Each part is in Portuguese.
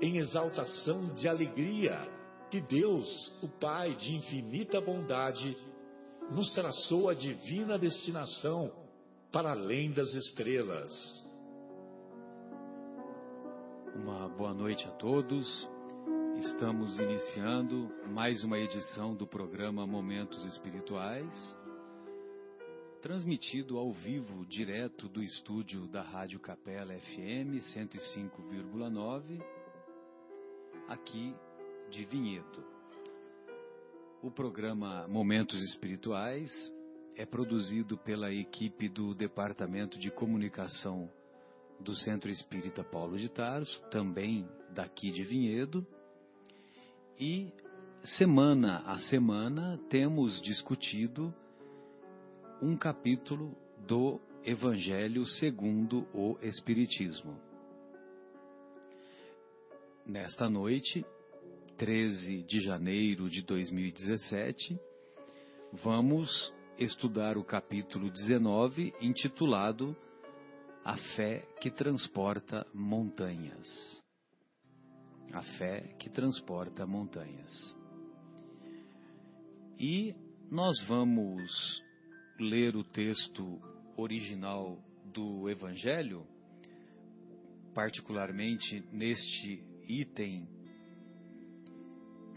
em exaltação de alegria que Deus, o Pai de infinita bondade, nos traçou a divina destinação para além das estrelas. Uma boa noite a todos. Estamos iniciando mais uma edição do programa Momentos Espirituais, transmitido ao vivo direto do estúdio da Rádio Capela FM 105,9 aqui de Vinhedo. O programa Momentos Espirituais é produzido pela equipe do Departamento de Comunicação do Centro Espírita Paulo de Tarso, também daqui de Vinhedo. E semana a semana temos discutido um capítulo do Evangelho segundo o Espiritismo. Nesta noite, 13 de janeiro de 2017, vamos estudar o capítulo 19, intitulado A Fé que Transporta Montanhas. A fé que transporta montanhas. E nós vamos ler o texto original do Evangelho, particularmente neste item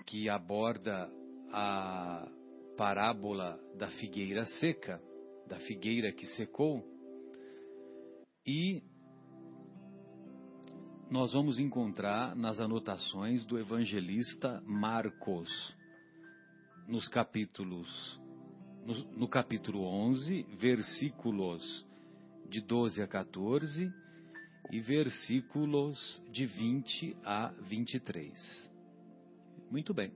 que aborda a parábola da figueira seca, da figueira que secou, e nós vamos encontrar nas anotações do evangelista Marcos, nos capítulos no, no capítulo 11, versículos de 12 a 14 e versículos de 20 a 23. Muito bem.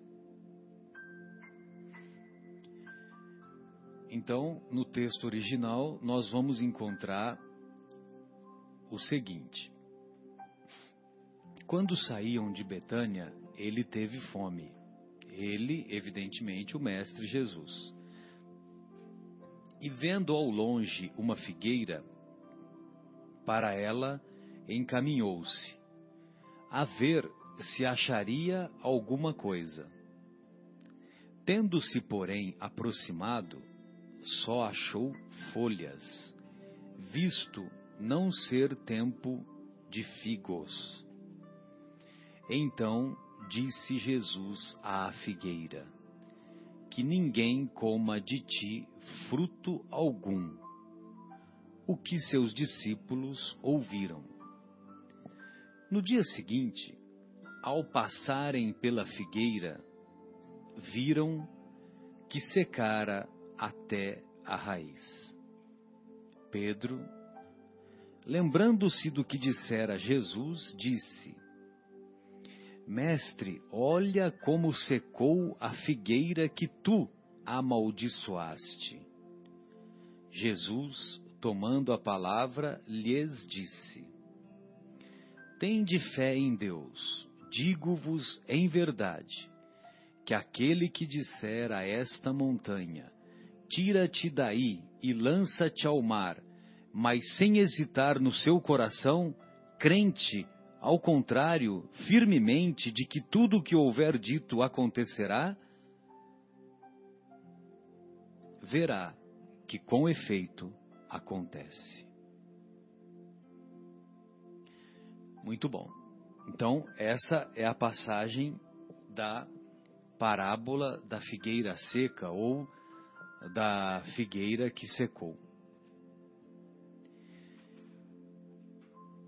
Então, no texto original, nós vamos encontrar o seguinte: Quando saíam de Betânia, ele teve fome. Ele, evidentemente, o Mestre Jesus. E vendo ao longe uma figueira, para ela encaminhou-se, a ver se acharia alguma coisa. Tendo-se, porém, aproximado, só achou folhas, visto não ser tempo de figos. Então disse Jesus à figueira: Que ninguém coma de ti fruto algum. O que seus discípulos ouviram. No dia seguinte, ao passarem pela figueira, viram que secara até a raiz. Pedro, lembrando-se do que dissera Jesus, disse: Mestre, olha como secou a figueira que tu amaldiçoaste. Jesus, tomando a palavra, lhes disse: Tende fé em Deus. Digo-vos em verdade que aquele que disser a esta montanha: Tira-te daí e lança-te ao mar, mas sem hesitar no seu coração, crente, ao contrário, firmemente de que tudo o que houver dito acontecerá, verá que com efeito acontece. Muito bom. Então, essa é a passagem da parábola da figueira seca ou da figueira que secou.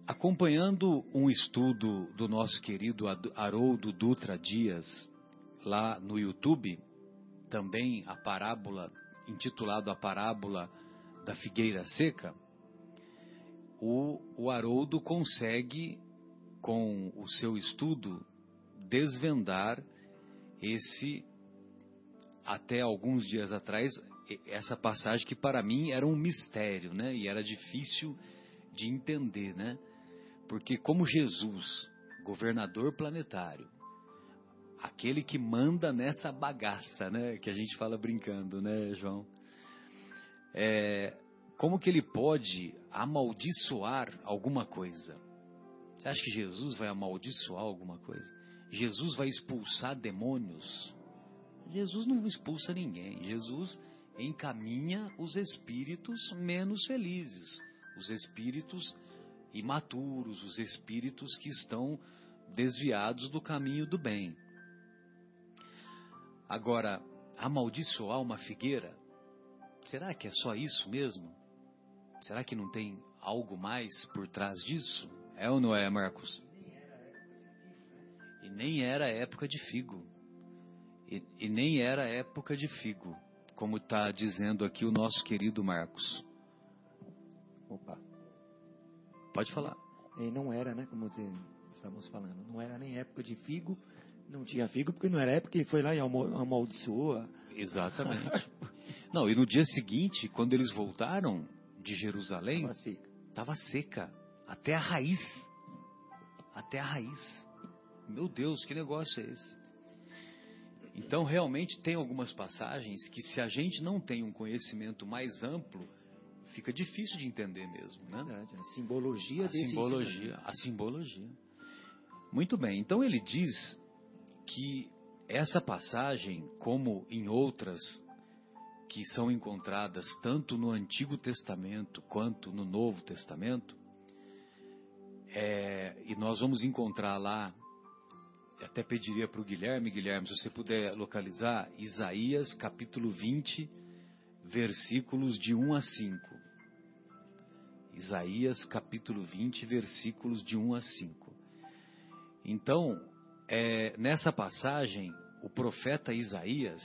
Acompanhando um estudo do nosso querido Haroldo Dutra Dias, lá no YouTube, também a parábola, intitulado A Parábola da Figueira Seca, o, o Haroldo consegue, com o seu estudo, desvendar esse, até alguns dias atrás, essa passagem que para mim era um mistério, né? E era difícil de entender, né? Porque como Jesus, governador planetário, aquele que manda nessa bagaça, né, que a gente fala brincando, né, João? É, como que ele pode amaldiçoar alguma coisa? Você acha que Jesus vai amaldiçoar alguma coisa? Jesus vai expulsar demônios? Jesus não expulsa ninguém. Jesus encaminha os espíritos menos felizes, os espíritos imaturos, os espíritos que estão desviados do caminho do bem. Agora, amaldiçoar uma figueira, será que é só isso mesmo? Será que não tem algo mais por trás disso? É ou não é, Marcos? E nem era época de figo. E, e nem era época de figo, como está dizendo aqui o nosso querido Marcos. Opa. Pode falar. E não era, né, como estamos falando, não era nem época de figo, não tinha figo porque não era época, ele foi lá e amaldiçoou. Exatamente. não, e no dia seguinte, quando eles voltaram de Jerusalém, estava seca. Tava seca, até a raiz. Até a raiz. Meu Deus, que negócio é esse? Então, realmente, tem algumas passagens que, se a gente não tem um conhecimento mais amplo, fica difícil de entender mesmo, né? Verdade, a simbologia a simbologia, a simbologia. Muito bem. Então ele diz que essa passagem, como em outras que são encontradas tanto no Antigo Testamento quanto no Novo Testamento, é, e nós vamos encontrar lá, até pediria para o Guilherme, Guilherme, se você puder localizar, Isaías capítulo 20, versículos de 1 a 5. Isaías capítulo 20, versículos de 1 a 5. Então, é, nessa passagem, o profeta Isaías,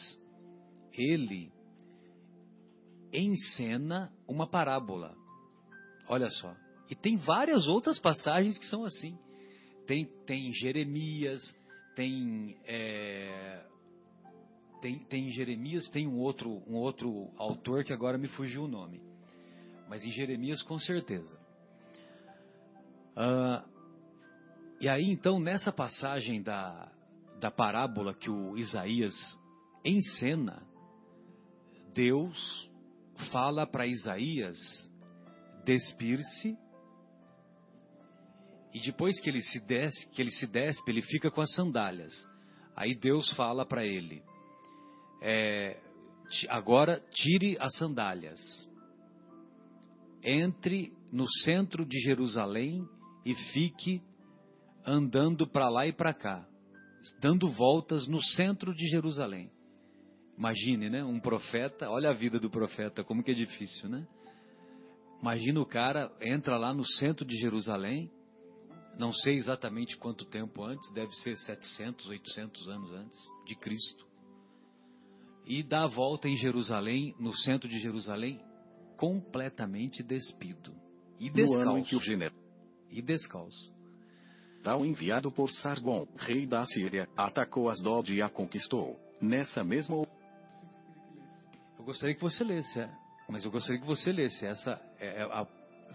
ele encena uma parábola. Olha só. E tem várias outras passagens que são assim. Tem, tem Jeremias, tem, é, tem, tem Jeremias, tem um outro, um outro autor que agora me fugiu o nome mas em Jeremias com certeza. Ah, e aí então nessa passagem da, da parábola que o Isaías encena, Deus fala para Isaías despir-se e depois que ele se que ele se despe, ele fica com as sandálias. Aí Deus fala para ele: é, agora tire as sandálias entre no centro de Jerusalém e fique andando para lá e para cá, dando voltas no centro de Jerusalém. Imagine, né? Um profeta, olha a vida do profeta, como que é difícil, né? Imagina o cara entra lá no centro de Jerusalém, não sei exatamente quanto tempo antes, deve ser 700, 800 anos antes de Cristo. E dá a volta em Jerusalém, no centro de Jerusalém, completamente despido e descalço. o general e descalço. Tal enviado por Sargon, rei da Síria, atacou Asdod e a conquistou. Nessa mesma Eu gostaria que você lesse, é. mas eu gostaria que você lesse essa é, é a,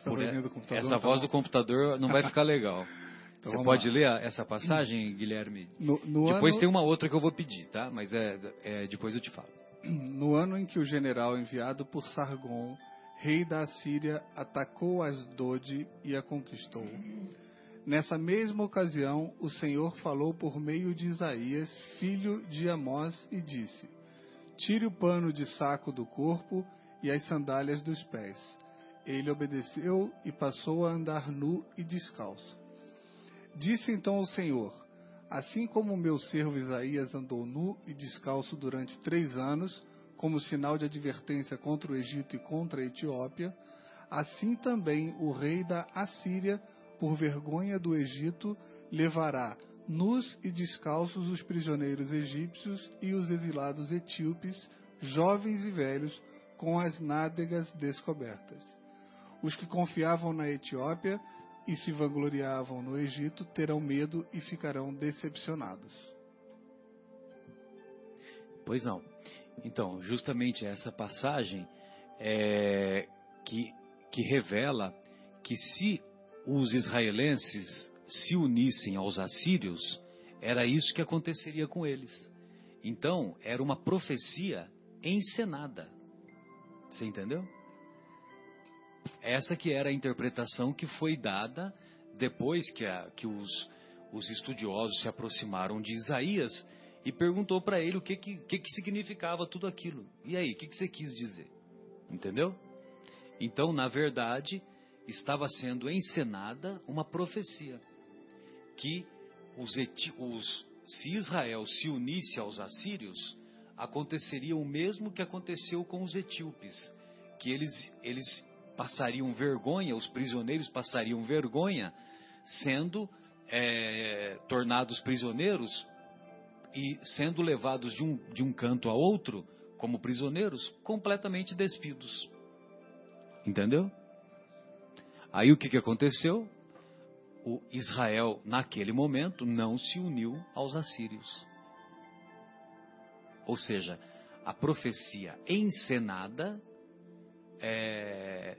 essa, por, essa voz do computador não vai ficar legal. então, você pode lá. ler essa passagem, Guilherme? No, no depois ano... tem uma outra que eu vou pedir, tá? Mas é, é depois eu te falo. No ano em que o general enviado por Sargon rei da Síria, atacou Asdod e a conquistou. Nessa mesma ocasião, o Senhor falou por meio de Isaías, filho de Amós, e disse: Tire o pano de saco do corpo e as sandálias dos pés. Ele obedeceu e passou a andar nu e descalço. Disse então o Senhor: Assim como o meu servo Isaías andou nu e descalço durante três anos, como sinal de advertência contra o Egito e contra a Etiópia, assim também o rei da Assíria, por vergonha do Egito, levará nus e descalços os prisioneiros egípcios e os exilados etíopes, jovens e velhos, com as nádegas descobertas. Os que confiavam na Etiópia e se vangloriavam no Egito terão medo e ficarão decepcionados. Pois não. Então, justamente essa passagem é, que, que revela que se os israelenses se unissem aos assírios, era isso que aconteceria com eles. Então, era uma profecia encenada. Você entendeu? Essa que era a interpretação que foi dada depois que, a, que os, os estudiosos se aproximaram de Isaías e perguntou para ele o que que, que significava tudo aquilo. E aí, o que, que você quis dizer? Entendeu? Então, na verdade, estava sendo encenada uma profecia que os, os, se Israel se unisse aos assírios, aconteceria o mesmo que aconteceu com os etíopes, que eles, eles passariam vergonha, os prisioneiros passariam vergonha, sendo é, tornados prisioneiros e sendo levados de um, de um canto a outro, como prisioneiros, completamente despidos. Entendeu? Aí o que, que aconteceu? O Israel, naquele momento, não se uniu aos assírios. Ou seja, a profecia encenada é,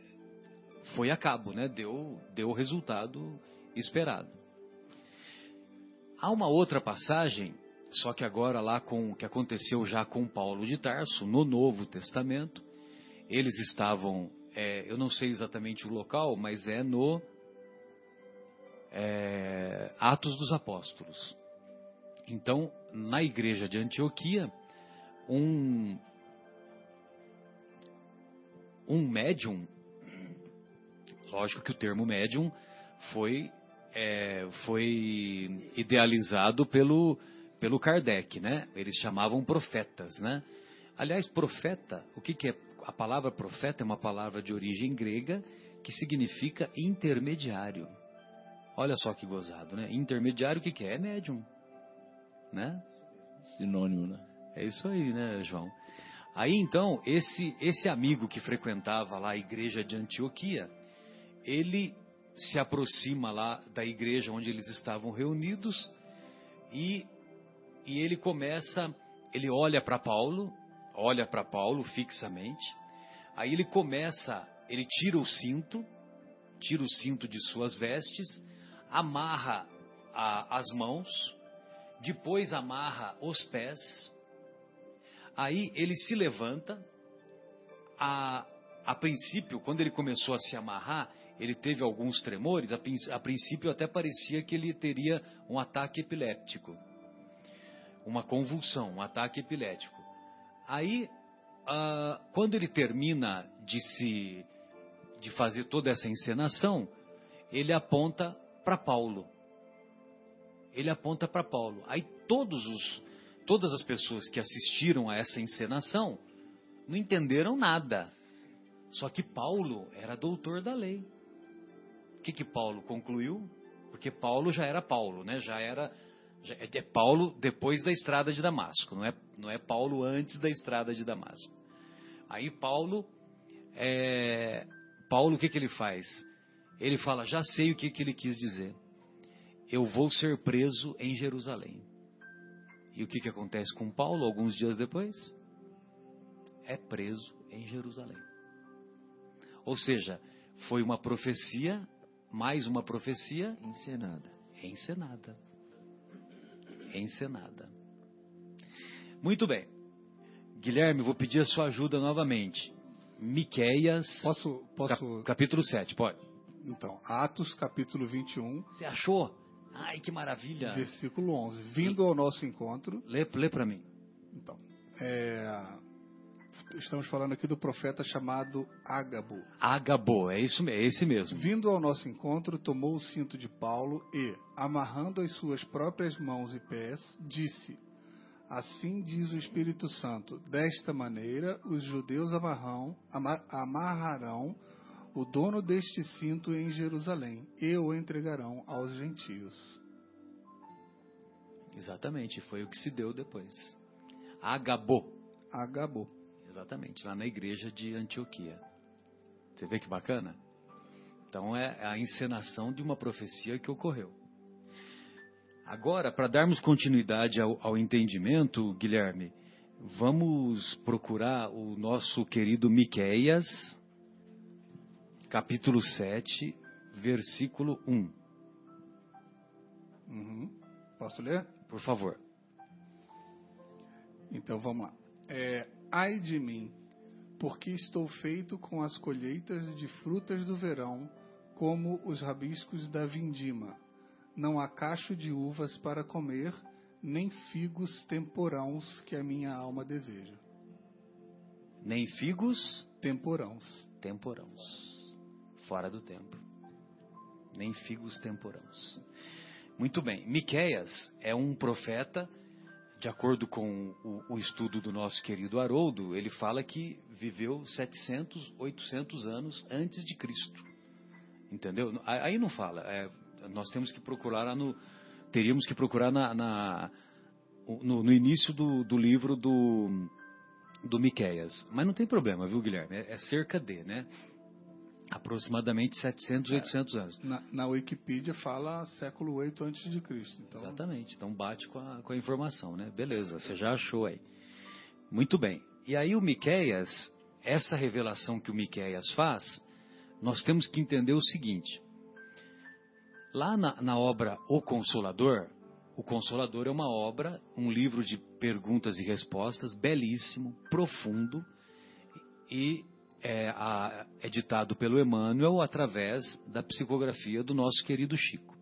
foi a cabo, né? deu, deu o resultado esperado. Há uma outra passagem, só que agora lá com o que aconteceu já com Paulo de Tarso, no Novo Testamento, eles estavam, é, eu não sei exatamente o local, mas é no é, Atos dos Apóstolos. Então, na igreja de Antioquia, um, um médium, lógico que o termo médium foi, é, foi idealizado pelo, pelo Kardec, né? Eles chamavam profetas, né? Aliás, profeta, o que, que é? A palavra profeta é uma palavra de origem grega que significa intermediário. Olha só que gozado, né? Intermediário, o que, que é? É médium, né? Sinônimo, né? É isso aí, né, João? Aí então, esse, esse amigo que frequentava lá a igreja de Antioquia, ele se aproxima lá da igreja onde eles estavam reunidos e, e ele começa, ele olha para Paulo, olha para Paulo fixamente, aí ele começa, ele tira o cinto, tira o cinto de suas vestes, amarra a, as mãos, depois amarra os pés, Aí ele se levanta. A, a princípio, quando ele começou a se amarrar, ele teve alguns tremores. A, princípio, até parecia que ele teria um ataque epiléptico, uma convulsão, um ataque epilético. Aí, quando ele termina de se de fazer toda essa encenação, ele aponta para Paulo. Ele aponta para Paulo. Aí todos os todas as pessoas que assistiram a essa encenação não entenderam nada. Só que Paulo era doutor da lei. Que, que Paulo concluiu? Porque Paulo já era Paulo, né? Já era já é Paulo depois da estrada de Damasco, não é, não é Paulo antes da estrada de Damasco. Aí Paulo, é, Paulo o que, que ele faz? Ele fala, já sei o que, que ele quis dizer. Eu vou ser preso em Jerusalém. E o que, que acontece com Paulo alguns dias depois? É preso em Jerusalém. Ou seja, foi uma profecia, mais uma profecia encenada. Encenada. Encenada. Muito bem. Guilherme, vou pedir a sua ajuda novamente. Miqueias. Posso, posso... Cap, capítulo 7, pode. Então, Atos capítulo 21. Você achou? Ai, que maravilha. Versículo 11. Vindo ao nosso encontro. Lê, lê para mim. Então, é, estamos falando aqui do profeta chamado Ágabo. Agabo, é isso, é esse mesmo. Vindo ao nosso encontro, tomou o cinto de Paulo e, amarrando as suas próprias mãos e pés, disse: Assim diz o Espírito Santo: Desta maneira, os judeus amarrão, ama- amarrarão o dono deste cinto em Jerusalém e o entregarão aos gentios. Exatamente, foi o que se deu depois. Agabo, Agabo. Exatamente, lá na igreja de Antioquia. Você vê que bacana? Então é a encenação de uma profecia que ocorreu. Agora, para darmos continuidade ao, ao entendimento, Guilherme, vamos procurar o nosso querido Miqueias, capítulo 7, versículo 1. Uhum. Posso ler? Por favor. Então vamos lá. É, Ai de mim, porque estou feito com as colheitas de frutas do verão, como os rabiscos da vindima. Não há cacho de uvas para comer, nem figos temporãos que a minha alma deseja. Nem figos, Temporãos. temporãos. Fora do tempo. Nem figos temporãos. Muito bem. Miqueias é um profeta, de acordo com o, o estudo do nosso querido Haroldo, ele fala que viveu 700, 800 anos antes de Cristo. Entendeu? Aí não fala. é, nós temos que procurar no. Teríamos que procurar na, na- no, no início do, do livro do, do Miqueias. Mas não tem problema, viu, Guilherme? É, é cerca de, né? Aproximadamente 700, 800 anos. Na, na Wikipedia fala século 8 antes de Cristo. Então, Exatamente. Então bate com a, com a informação, né? Beleza, você já achou aí. Muito bem. E aí o Miqueias, essa revelação que o Miqueias faz, nós temos que entender o seguinte. Lá na, na obra O Consolador, o Consolador é uma obra, um livro de perguntas e respostas, belíssimo, profundo, e é, a- é ditado pelo Emmanuel através da psicografia do nosso querido Chico.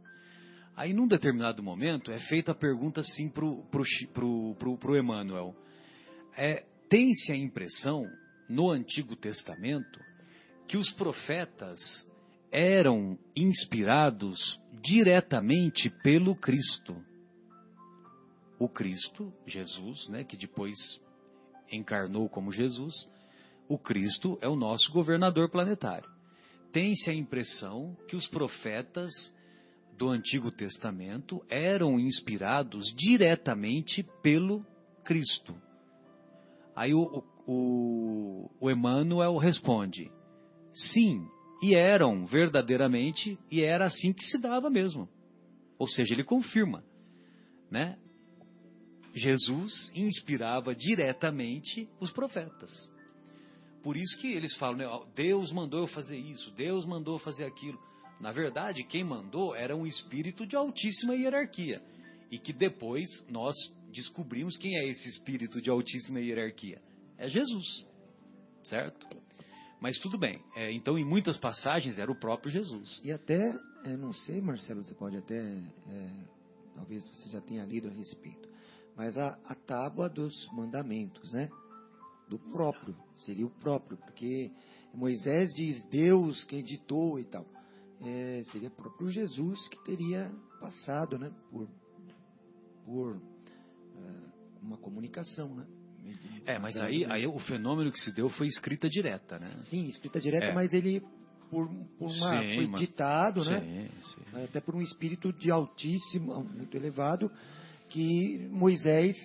Aí, num determinado momento, é feita a pergunta assim para o pro, pro, pro, pro Emmanuel. É, Tem-se a impressão, no Antigo Testamento, que os profetas eram inspirados diretamente pelo Cristo. O Cristo, Jesus, né, que depois encarnou como Jesus, o Cristo é o nosso governador planetário. Tem-se a impressão que os profetas do Antigo Testamento eram inspirados diretamente pelo Cristo. Aí o, o, o, Emmanuel responde: sim, e eram verdadeiramente, e era assim que se dava mesmo. Ou seja, ele confirma, né? Jesus inspirava diretamente os profetas. Por isso que eles falam, né, Deus mandou eu fazer isso, Deus mandou eu fazer aquilo. Na verdade, quem mandou era um espírito de altíssima hierarquia. E que depois nós descobrimos quem é esse espírito de altíssima hierarquia. É Jesus. Certo? Mas tudo bem. É, então, em muitas passagens, era o próprio Jesus. E até, é, não sei, Marcelo, você pode até, é, talvez você já tenha lido a respeito, mas a, a tábua dos mandamentos, né? Do próprio, seria o próprio, porque Moisés diz Deus quem ditou e tal. É, seria o próprio Jesus que teria passado, né? Por, por é, uma comunicação, né? É, mas aí, aí o fenômeno que se deu foi escrita direta, né? Sim, escrita direta, É. mas ele por, por uma, Sim, foi mas- ditado, né? Sim, sim. até por um espírito de altíssimo, muito elevado, que Moisés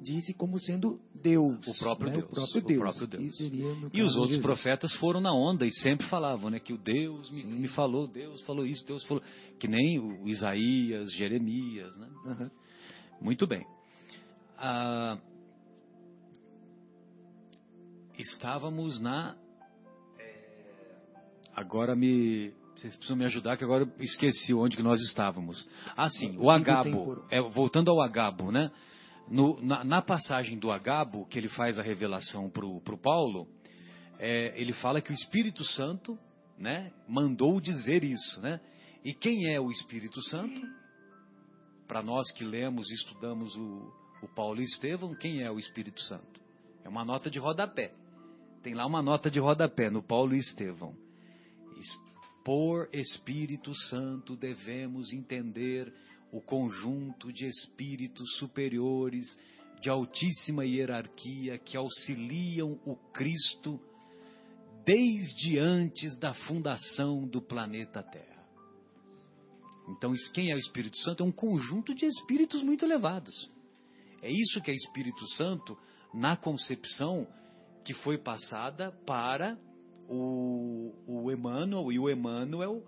disse como sendo Deus. O próprio né? Deus, O próprio o Deus. próprio Deus. E, E os outros profetas foram na onda e sempre falavam, né? Que o Deus me, me falou, Deus falou isso, Deus falou. Que nem o Isaías, Jeremias, né? Aham. Muito bem. Ah, estávamos na. é, Agora me. Vocês precisam me ajudar, que agora eu esqueci onde que nós estávamos. Ah, sim, o Agabo. É, voltando ao Agabo, né? No- na, na passagem do Agabo, que ele faz a revelação para o Paulo, é, ele fala que o Espírito Santo né, mandou dizer isso. Né? E quem é o Espírito Santo? Para nós que lemos e estudamos o, o Paulo e Estevão, quem é o Espírito Santo? É uma nota de rodapé. tem lá uma nota de rodapé no Paulo e Estevão. Por Espírito Santo devemos entender o conjunto de espíritos superiores de altíssima hierarquia que auxiliam o Cristo desde antes da fundação do planeta Terra. Então, quem é o Espírito Santo? É um conjunto de espíritos muito elevados. É isso que é Espírito Santo na concepção que foi passada para o, o Emmanuel, e o Emmanuel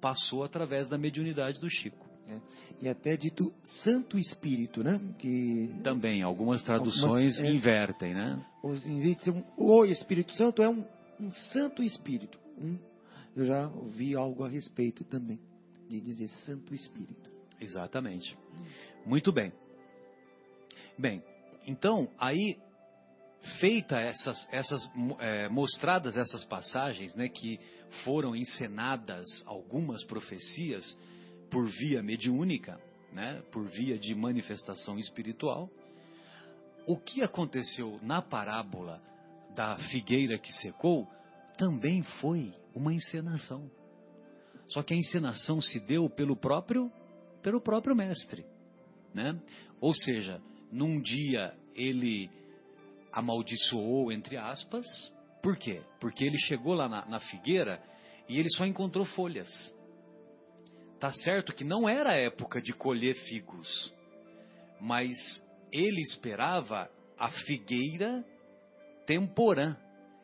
passou através da mediunidade do Chico. É. E até dito Santo Espírito, né? Que Também, algumas traduções algumas, é, invertem, né? Os invites, o Espírito Santo é um, um Santo Espírito. Um, eu já ouvi algo a respeito também, de dizer Santo Espírito. Exatamente. Muito bem. Bem, então, aí, feita essas, essas é, mostradas essas passagens, né, que foram encenadas algumas profecias por via mediúnica, né, por via de manifestação espiritual, o que aconteceu na parábola da figueira que secou também foi uma encenação. Só que a encenação se deu pelo próprio pelo próprio mestre, né? Ou seja, num dia ele amaldiçoou, entre aspas. Por quê? Porque ele chegou lá na, na figueira e ele só encontrou folhas. Tá certo que não era época de colher figos, mas ele esperava a figueira temporã.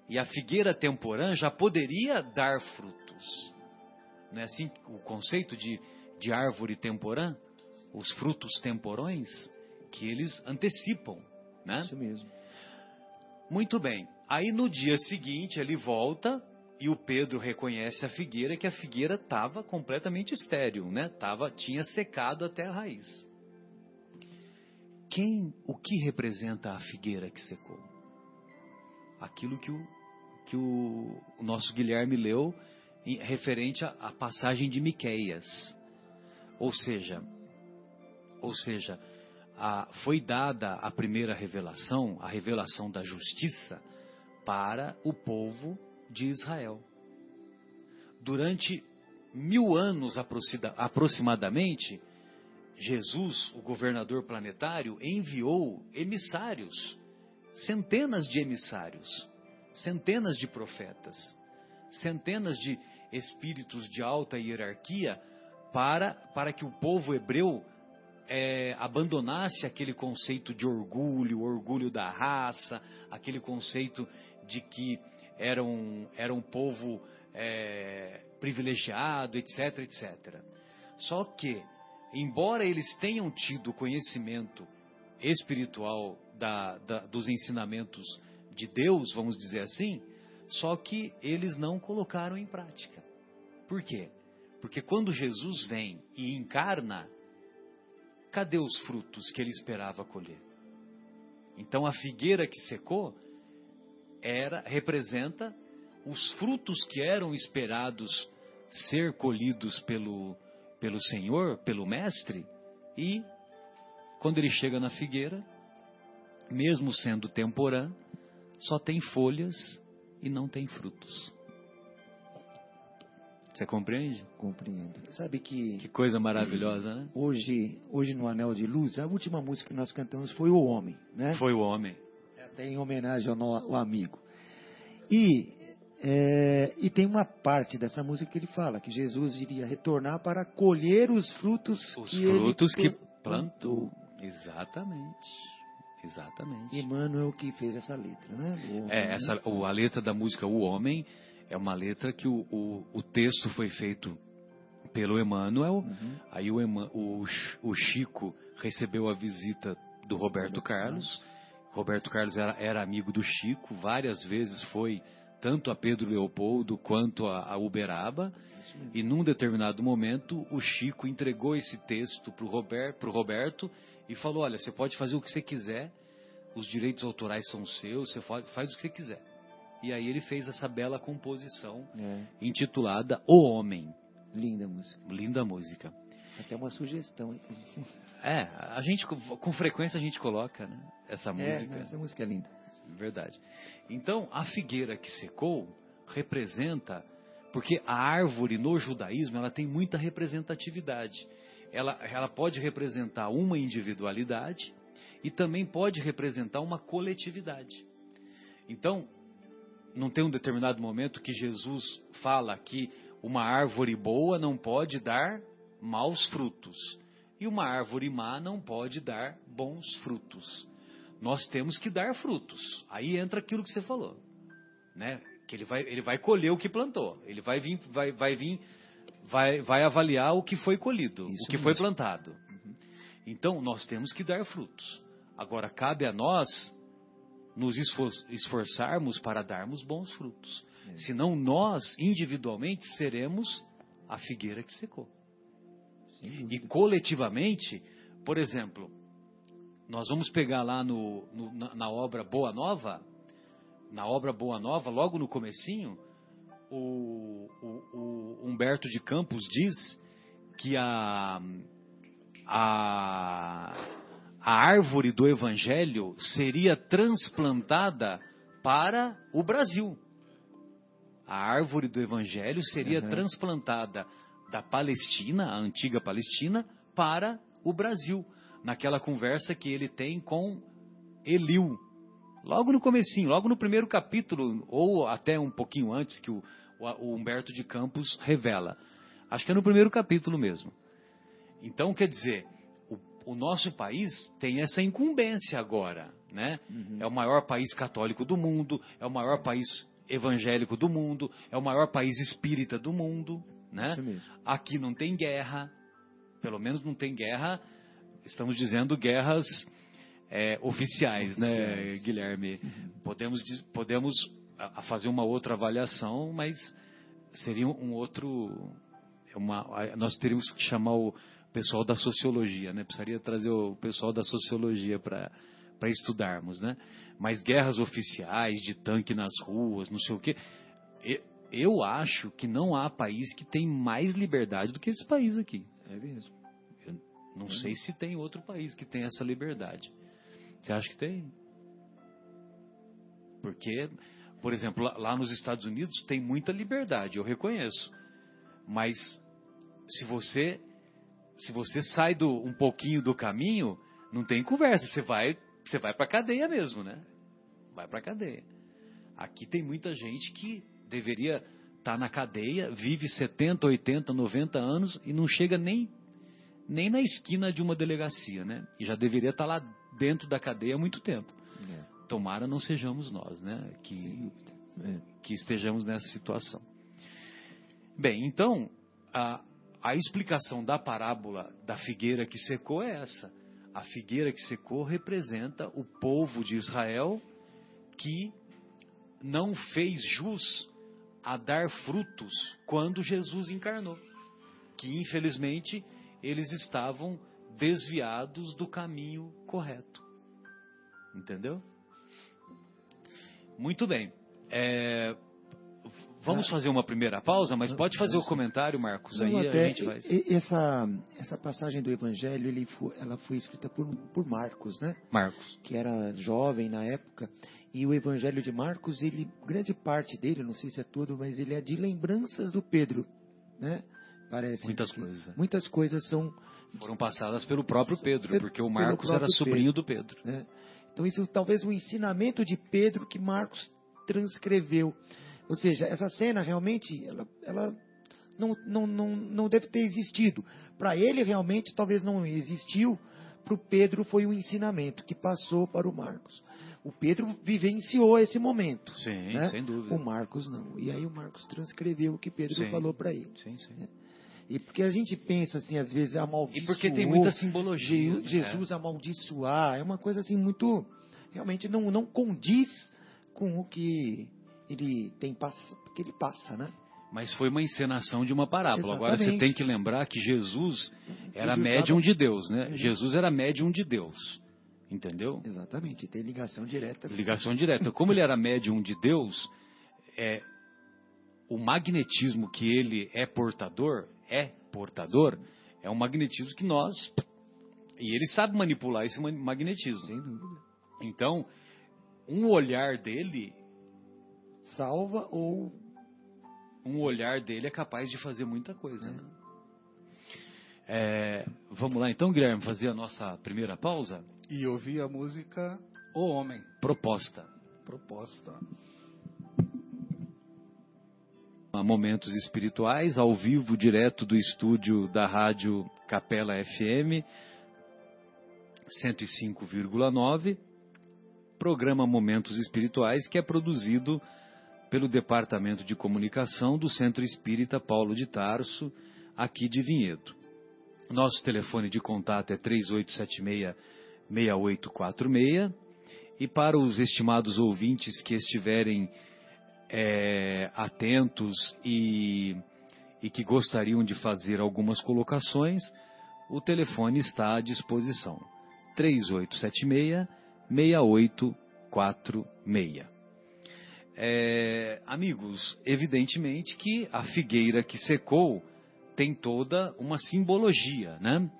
E a figueira temporã já poderia dar frutos. Não é assim o conceito de, de árvore temporã? Os frutos temporões? que eles antecipam, né? Isso mesmo. Muito bem. Aí no dia seguinte ele volta e o Pedro reconhece a figueira que a figueira estava completamente estéril, né? Tava, tinha secado até a raiz. Quem, o que representa a figueira que secou? Aquilo que o, que o, o nosso Guilherme leu em, referente à passagem de Miqueias. Ou seja, ou seja, a, foi dada a primeira revelação, a revelação da justiça, para o povo de Israel. Durante mil anos aproximadamente, Jesus, o governador planetário, enviou emissários, centenas de emissários, centenas de profetas, centenas de espíritos de alta hierarquia para, para que o povo hebreu é, abandonasse aquele conceito de orgulho, orgulho da raça, aquele conceito de que era um, era um povo é, privilegiado, etc, etc. Só que, embora eles tenham tido conhecimento espiritual da, da, dos ensinamentos de Deus, vamos dizer assim, só que eles não colocaram em prática. Por quê? Porque quando Jesus vem e encarna, cadê os frutos que ele esperava colher? Então a figueira que secou era representa os frutos que eram esperados ser colhidos pelo pelo Senhor, pelo mestre, e quando ele chega na figueira, mesmo sendo temporã, só tem folhas e não tem frutos. Você compreende? Compreendo. Sabe que. Que coisa maravilhosa, né? Hoje, hoje no Anel de Luz, a última música que nós cantamos foi O Homem, né? Foi O Homem. Até em homenagem ao, ao amigo. E, é, e tem uma parte dessa música que ele fala que Jesus iria retornar para colher os frutos os que frutos ele que plantou. Exatamente. Exatamente. Emmanuel que fez essa letra, né? é, essa, a letra da música O Homem é uma letra que o, o, o texto foi feito pelo Emmanuel, uhum. aí o, o, o, Chico recebeu a visita do Roberto Carlos. Roberto Carlos era, era, amigo do Chico, várias vezes foi tanto a Pedro Leopoldo quanto a, a Uberaba. E num determinado momento, o Chico entregou esse texto para o Robert, Roberto e falou: Olha, você pode fazer o que você quiser, os direitos autorais são seus, você faz, faz o que você quiser. E aí ele fez essa bela composição é. intitulada O Homem. Linda música. Linda música. Até uma sugestão. É, a gente com frequência a gente coloca né, essa é, música. É, essa música é linda. Verdade. Então, a figueira que secou representa, porque a árvore no judaísmo ela tem muita representatividade. Ela, ela pode representar uma individualidade e também pode representar uma coletividade. Então, não tem um determinado momento que Jesus fala que uma árvore boa não pode dar maus frutos e uma árvore má não pode dar bons frutos. Nós temos que dar frutos. Aí entra aquilo que você falou, né? Que ele vai, ele vai colher o que plantou. Ele vai vir, vai, vai vir, vai, vai avaliar o que foi colhido, Isso o que mesmo. foi plantado. Então nós temos que dar frutos. Agora cabe a nós nos esfor- esforçarmos para darmos bons frutos. Senão nós individualmente seremos a figueira que secou. E coletivamente, por exemplo, nós vamos pegar lá no, no- na, na obra Boa Nova, na obra Boa Nova, logo no comecinho, o, o- o Humberto de Campos diz que a, a, a árvore do Evangelho seria transplantada para o Brasil. A árvore do Evangelho seria Uhum. transplantada da Palestina, a antiga Palestina, para o Brasil, naquela conversa que ele tem com Eliu. Logo no comecinho, logo no primeiro capítulo, ou até um pouquinho antes que o, o- o Humberto de Campos revela. Acho que é no primeiro capítulo mesmo. Então, quer dizer, o, nosso país tem essa incumbência agora, né? Uhum. É o maior país católico do mundo, é o maior país evangélico do mundo, é o maior país espírita do mundo, né? Aqui não tem guerra, pelo menos não tem guerra, estamos dizendo guerras é, oficiais, né, Oficiais. Guilherme? Podemos, diz- podemos a- fazer uma outra avaliação, mas seria um outro. é Uma, nós teríamos que chamar o pessoal da sociologia, né? Precisaria trazer o pessoal da sociologia para para estudarmos, né? Mas guerras oficiais de tanque nas ruas, não sei o quê. Eu acho que não há país que tem mais liberdade do que esse país aqui. É mesmo. Não sei se tem outro país que tem essa liberdade. Você acha que tem? Porque, por exemplo, lá nos Estados Unidos tem muita liberdade, eu reconheço. Mas se você se você sai do, um pouquinho do caminho, não tem conversa, você vai você vai para cadeia mesmo, né? Vai para cadeia. Aqui tem muita gente que deveria estar na cadeia, vive 70, 80, 90 anos e não chega nem nem na esquina de uma delegacia, né? E já deveria estar lá dentro da cadeia há muito tempo. É, Tomara não sejamos nós, né? Que. É. que estejamos nessa situação. Bem, então, a, a explicação da parábola da figueira que secou é essa. A figueira que secou representa o povo de Israel que não fez jus a dar frutos quando Jesus encarnou. Que, infelizmente, eles estavam desviados do caminho correto. Entendeu? Muito bem. É, vamos fazer uma primeira pausa, mas pode fazer o comentário, Marcos. Aí a gente vai. essa, essa passagem do Evangelho, ele ela foi escrita por, por Marcos, né? Marcos. que era jovem na época, e o Evangelho de Marcos, ele, grande parte dele, não sei se é todo, mas ele é de lembranças do Pedro, né? Parece. Muitas coisas. Muitas coisas são, Foram passadas pelo próprio Pedro, porque o Marcos era sobrinho do Pedro. né? Então isso talvez um ensinamento de Pedro que Marcos transcreveu. Ou seja, essa cena realmente, ela, ela não, não, não, não deve ter existido. Para ele realmente talvez não existiu, para o Pedro foi um ensinamento que passou para o Marcos. O Pedro vivenciou esse momento. Sim, né? sem dúvida. O Marcos não. E aí o Marcos transcreveu o que Pedro Sim. falou para ele. Sim, sim. E porque a gente pensa assim, às vezes, E amaldiçoou. porque tem muita simbologia. Né? Jesus amaldiçoar, é uma coisa assim muito. Realmente não, não condiz com o que ele tem passa, que ele passa, né? Mas foi uma encenação de uma parábola. Agora você Exatamente. tem que lembrar que Jesus era Ele médium usava- de Deus, né? Jesus era médium de Deus. Entendeu? Exatamente, tem ligação direta. Ligação direta. Como ele era médium de Deus, é, o magnetismo que ele é portador, é portador, é um magnetismo que nós. E ele sabe manipular esse ma- magnetismo. Sem dúvida. Então, um olhar dele, Salva ou. um olhar dele é capaz de fazer muita coisa, né? É, vamos lá então, Guilherme, fazer a nossa primeira pausa? E ouvir a música O Homem. Proposta. Proposta. Momentos Espirituais, ao vivo, direto do estúdio da rádio Capela FM 105,9, programa Momentos Espirituais, que é produzido pelo Departamento de Comunicação do Centro Espírita Paulo de Tarso, aqui de Vinhedo. Nosso telefone de contato é 3876-6846. E para os estimados ouvintes que estiverem é, atentos e, e que gostariam de fazer algumas colocações, o telefone está à disposição. 3876-6846. É, amigos, evidentemente que a figueira que secou tem toda uma simbologia, né?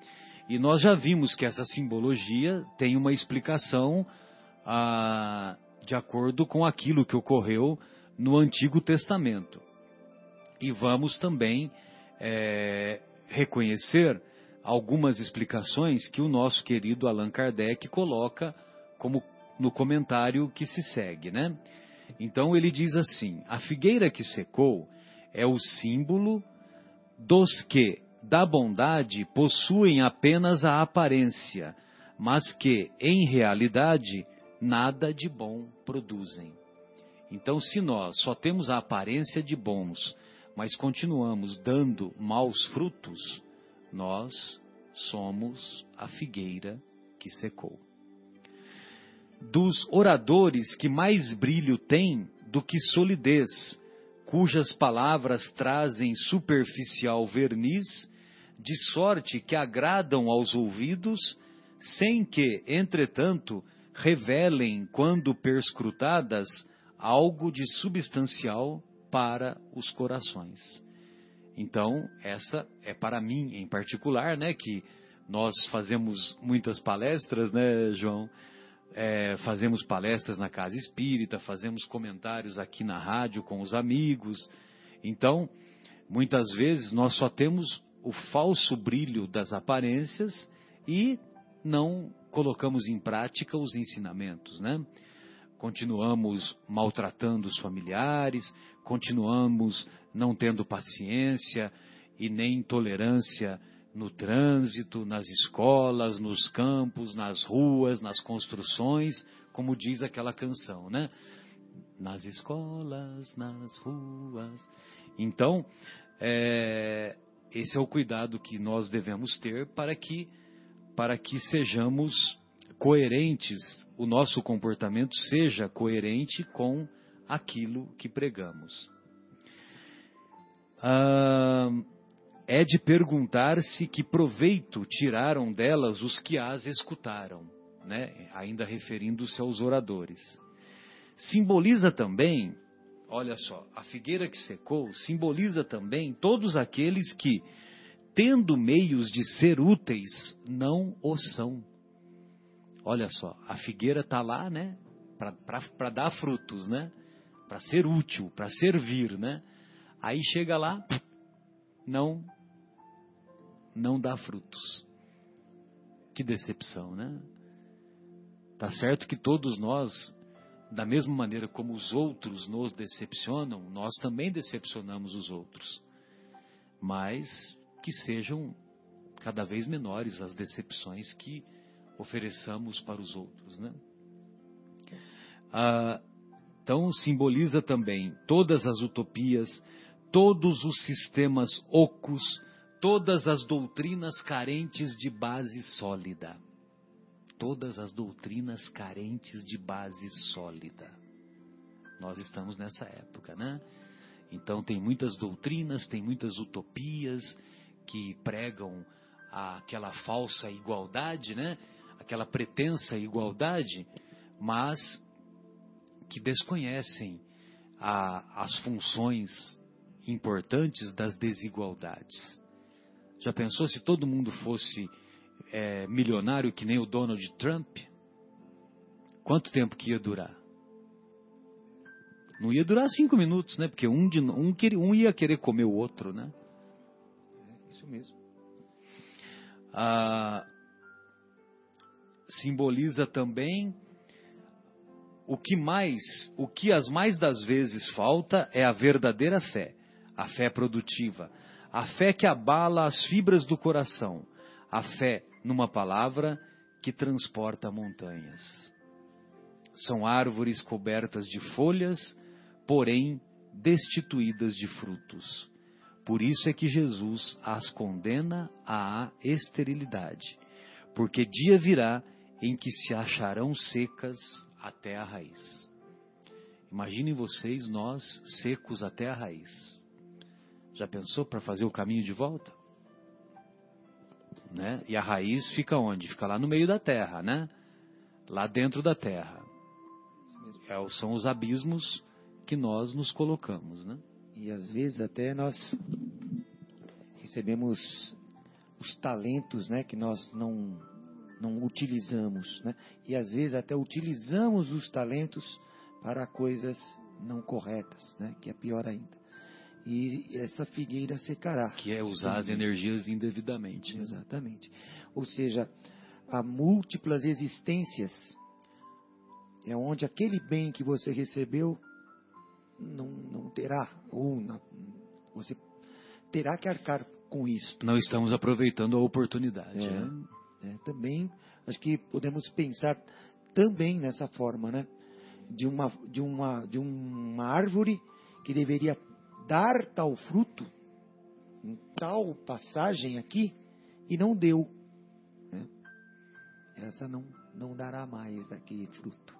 E nós já vimos que essa simbologia tem uma explicação ah, de acordo com aquilo que ocorreu no Antigo Testamento. E vamos também é, reconhecer algumas explicações que o nosso querido Allan Kardec coloca como no comentário que se segue, né? Então ele diz assim: a figueira que secou é o símbolo dos que da bondade possuem apenas a aparência, mas que em realidade nada de bom produzem. Então, se nós só temos a aparência de bons, mas continuamos dando maus frutos, nós somos a figueira que secou. Dos oradores que mais brilho têm do que solidez, cujas palavras trazem superficial verniz, de sorte que agradam aos ouvidos, sem que, entretanto, revelem, quando perscrutadas, algo de substancial para os corações. Então, essa é para mim em particular, né, que nós fazemos muitas palestras, né, João? É, fazemos palestras na casa espírita, fazemos comentários aqui na rádio com os amigos. Então, muitas vezes nós só temos o falso brilho das aparências e não colocamos em prática os ensinamentos, né? Continuamos maltratando os familiares, continuamos não tendo paciência e nem tolerância no trânsito, nas escolas, nos campos, nas ruas, nas construções, como diz aquela canção, né? Nas escolas, nas ruas. Então, é, esse é o cuidado que nós devemos ter para que, para que sejamos coerentes, o nosso comportamento seja coerente com aquilo que pregamos. Ah, é de perguntar-se que proveito tiraram delas os que as escutaram, né? ainda referindo-se aos oradores. Simboliza também, olha só, a figueira que secou simboliza também todos aqueles que, tendo meios de ser úteis, não o são. Olha só, a figueira está lá, né? Para dar frutos, né? Para ser útil, para servir, né? Aí chega lá, não, não dá frutos. Que decepção, né? Tá certo que todos nós, da mesma maneira como os outros nos decepcionam, nós também decepcionamos os outros. Mas que sejam cada vez menores as decepções que ofereçamos para os outros, né? Ah, então simboliza também todas as utopias, todos os sistemas ocos, todas as doutrinas carentes de base sólida. Todas as doutrinas carentes de base sólida. Nós estamos nessa época, né? Então tem muitas doutrinas, tem muitas utopias que pregam aquela falsa igualdade, né? Aquela pretensa igualdade, mas que desconhecem a, as funções importantes das desigualdades. Já pensou se todo mundo fosse é, milionário que nem o Donald Trump? Quanto tempo que ia durar? Não ia durar cinco minutos, né? Porque um, de, um, um ia querer comer o outro, né? É isso mesmo. Ah, simboliza também o que mais, o que as mais das vezes falta é a verdadeira fé, a fé produtiva, a fé que abala as fibras do coração, a fé, numa palavra, que transporta montanhas. São árvores cobertas de folhas, porém destituídas de frutos. Por isso é que Jesus as condena à esterilidade, porque dia virá em que se acharão secas até a raiz. Imaginem vocês, nós secos até a raiz. Já pensou para fazer o caminho de volta? Né? E a raiz fica onde? Fica lá no meio da terra, né? Lá dentro da terra. É, são os abismos que nós nos colocamos, né? E às vezes até nós recebemos os talentos, né, que nós não não utilizamos, né? E às vezes até utilizamos os talentos para coisas não corretas, né? Que é pior ainda. E essa figueira secará. Que é usar as energias indevidamente. Né? Exatamente. Ou seja, há múltiplas existências é onde aquele bem que você recebeu não, não terá, ou não, você terá que arcar com isto. Não estamos aproveitando a oportunidade. É. Né? Né? Também, acho que podemos pensar também nessa forma, né? De uma, de uma, de uma árvore que deveria dar tal fruto, em tal passagem aqui, e não deu. Né? Essa não, não dará mais daquele fruto.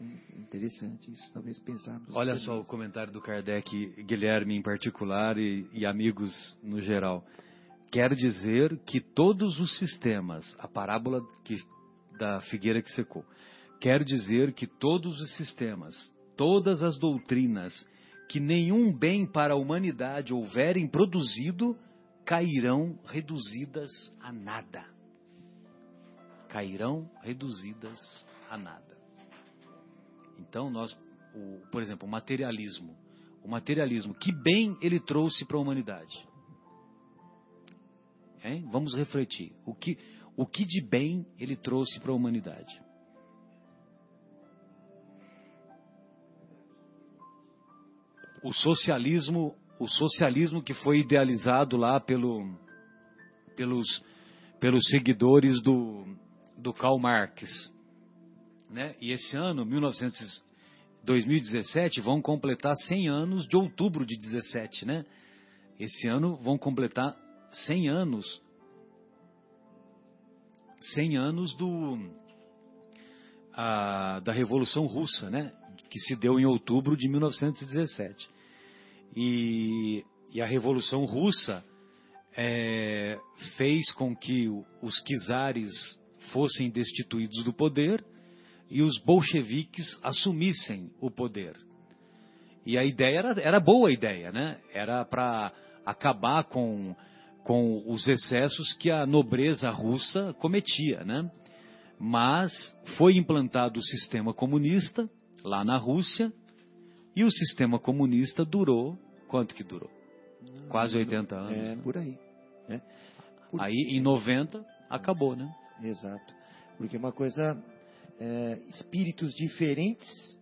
Hum, interessante isso, talvez pensarmos. Olha só o comentário do Kardec, Guilherme em particular e, e amigos no geral quer dizer que todos os sistemas, a parábola que, da figueira que secou, quer dizer que todos os sistemas, todas as doutrinas que nenhum bem para a humanidade houverem produzido, cairão reduzidas a nada. Cairão reduzidas a nada. Então, nós, o, por exemplo, o materialismo. O materialismo, que bem ele trouxe para a humanidade? Hein? Vamos refletir. O que, o que de bem ele trouxe para a humanidade? O socialismo, o socialismo que foi idealizado lá pelo, pelos, pelos seguidores do, do Karl Marx. Né? E esse ano, 1900, 2017, vão completar 100 anos de outubro de 17, né? Esse ano vão completar 100 anos 100 anos do a, da Revolução Russa, né? Que se deu em outubro de 1917. E, e a Revolução Russa é, fez com que os czares fossem destituídos do poder e os bolcheviques assumissem o poder. E a ideia era, era boa ideia, né? Era para acabar com com os excessos que a nobreza russa cometia, né? Mas foi implantado o sistema comunista lá na Rússia e o sistema comunista durou quanto que durou? Quase 80 anos. É, né? por aí. Né? Por... Aí em 90 acabou, né? Exato. Porque uma coisa, é, espíritos diferentes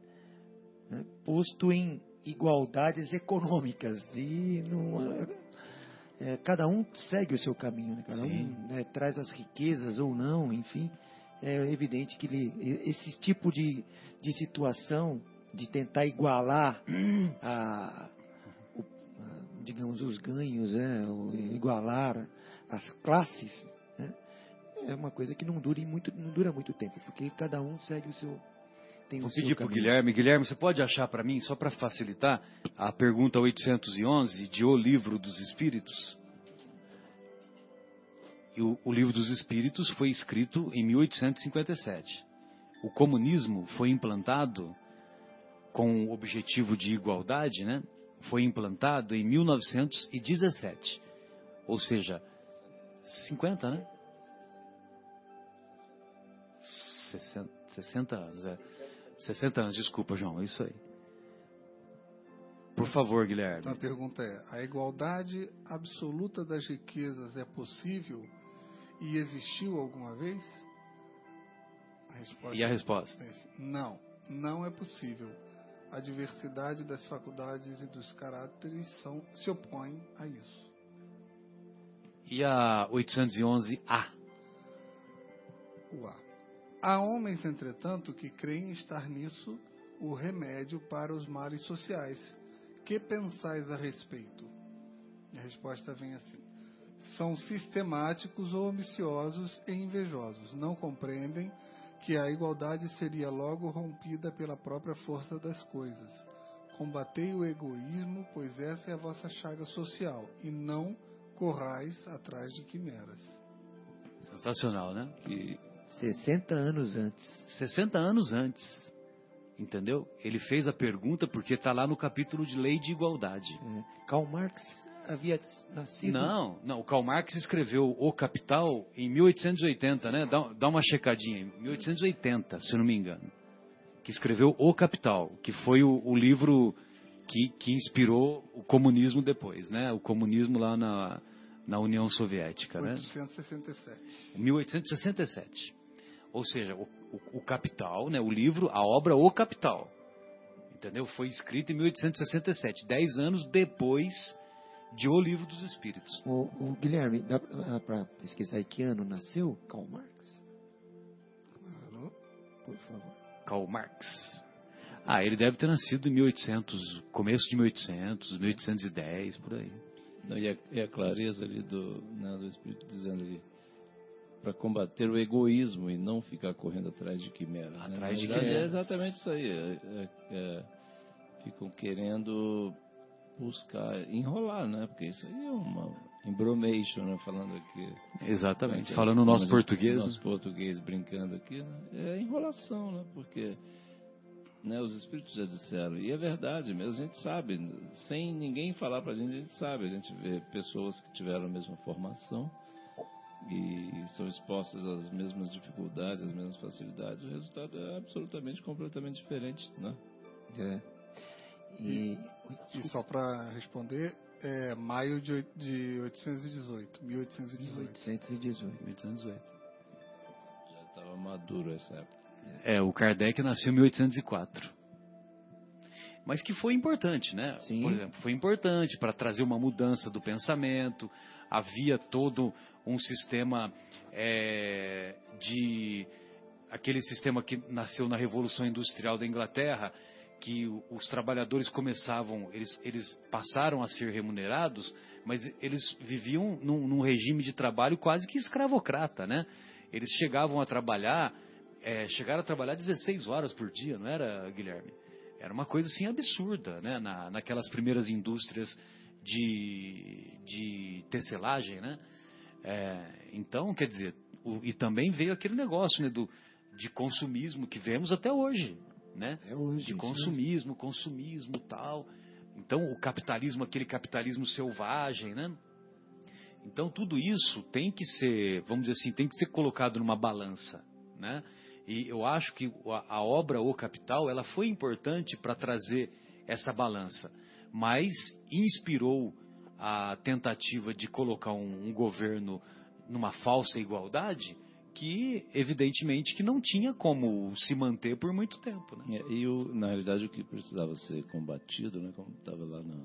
né, posto em igualdades econômicas e não é, cada um segue o seu caminho, né? cada Sim. um né, traz as riquezas ou não, enfim. É evidente que ele, esse tipo de, de situação, de tentar igualar a, digamos, os ganhos, né, igualar as classes, né, é uma coisa que não dura muito, não dura muito tempo, porque cada um segue o seu, tem Vou pedir para o Guilherme. Guilherme, você pode achar para mim, só para facilitar, a pergunta 811 de O Livro dos Espíritos? E o, o Livro dos Espíritos foi escrito em 1857. O comunismo foi implantado com o objetivo de igualdade, né? Foi implantado em 1917. Ou seja, 50, né? 60, 60 anos, é. 60 anos, desculpa, João, é isso aí. favor, Guilherme. Então a pergunta é: a igualdade absoluta das riquezas é possível e existiu alguma vez? A resposta E a resposta? é não, não é possível. A diversidade das faculdades e dos caráteres são, se opõem a isso. E a 811A? O A. Há homens, entretanto, que creem estar nisso o remédio para os males sociais. Que pensais a respeito? A resposta vem assim: são sistemáticos ou ambiciosos e invejosos. Não compreendem que a igualdade seria logo rompida pela própria força das coisas. Combatei o egoísmo, pois essa é a vossa chaga social, e não corrais atrás de quimeras. Sensacional, né? Que 60 anos antes. 60 anos antes. Entendeu? Ele fez a pergunta porque está lá no capítulo de Lei de Igualdade. É, Karl Marx havia nascido. Não, não. O Karl Marx escreveu O Capital em 1880, né? Dá, dá uma checadinha aí. 1880, se não me engano. Que escreveu O Capital, que foi o, o livro que, que inspirou o comunismo depois, né? O comunismo lá na, na União Soviética, né? 867. 1867. Ou seja, o, o, o Capital, né, o livro, a obra O Capital, entendeu? Foi escrito em 1867, dez anos depois de O Livro dos Espíritos. O, o Guilherme, dá para pesquisar aí que ano nasceu Karl Marx? Claro. Por favor. Karl Marx. Ah, ele deve ter nascido em 1800, começo de 1800, 1810, por aí. não, e, a, e a clareza ali do, né, do Espírito dizendo ali para combater o egoísmo e não ficar correndo atrás de quimeras. né? Atrás Na de verdade, quimeras. É exatamente isso aí. é- é- é, ficam querendo buscar enrolar, né? Porque isso aí é uma embromation, né? Falando aqui. Exatamente. Então, Falando o nosso português. Nosso português brincando aqui, né? É enrolação, né? Porque né, os espíritos já disseram, e é verdade mesmo, a gente sabe, sem ninguém falar pra gente, a gente sabe, a gente vê pessoas que tiveram a mesma formação e são expostas às mesmas dificuldades, às mesmas facilidades, o resultado é absolutamente, completamente diferente, né? É. E, E só para responder, é maio de, oit- de 818, 1818. 1818. 1818. Já estava maduro essa época. É, o Kardec nasceu em 1804. Mas que foi importante, né? Sim. Por exemplo, foi importante para trazer uma mudança do pensamento. Havia todo um sistema é, de. aquele sistema que nasceu na Revolução Industrial da Inglaterra, que os trabalhadores começavam, eles, eles passaram a ser remunerados, mas eles viviam num, num regime de trabalho quase que escravocrata, né? Eles chegavam a trabalhar, é, chegaram a trabalhar 16 horas por dia, não era, Guilherme? Era uma coisa assim absurda, né? Na, naquelas primeiras indústrias de, de tecelagem, né? É, então, quer dizer, o- e também veio aquele negócio né, do, de consumismo que vemos até hoje, né? É hoje. de isso consumismo, consumismo tal. Então, o capitalismo, aquele capitalismo selvagem, né? Então, tudo isso tem que ser, vamos dizer assim, tem que ser colocado numa balança, né? E eu acho que a, a obra O Capital, ela foi importante para trazer essa balança, mas inspirou a tentativa de colocar um, um governo numa falsa igualdade que, evidentemente, que não tinha como se manter por muito tempo, né? É, E, o, na realidade, o que precisava ser combatido, né? Como estava lá no...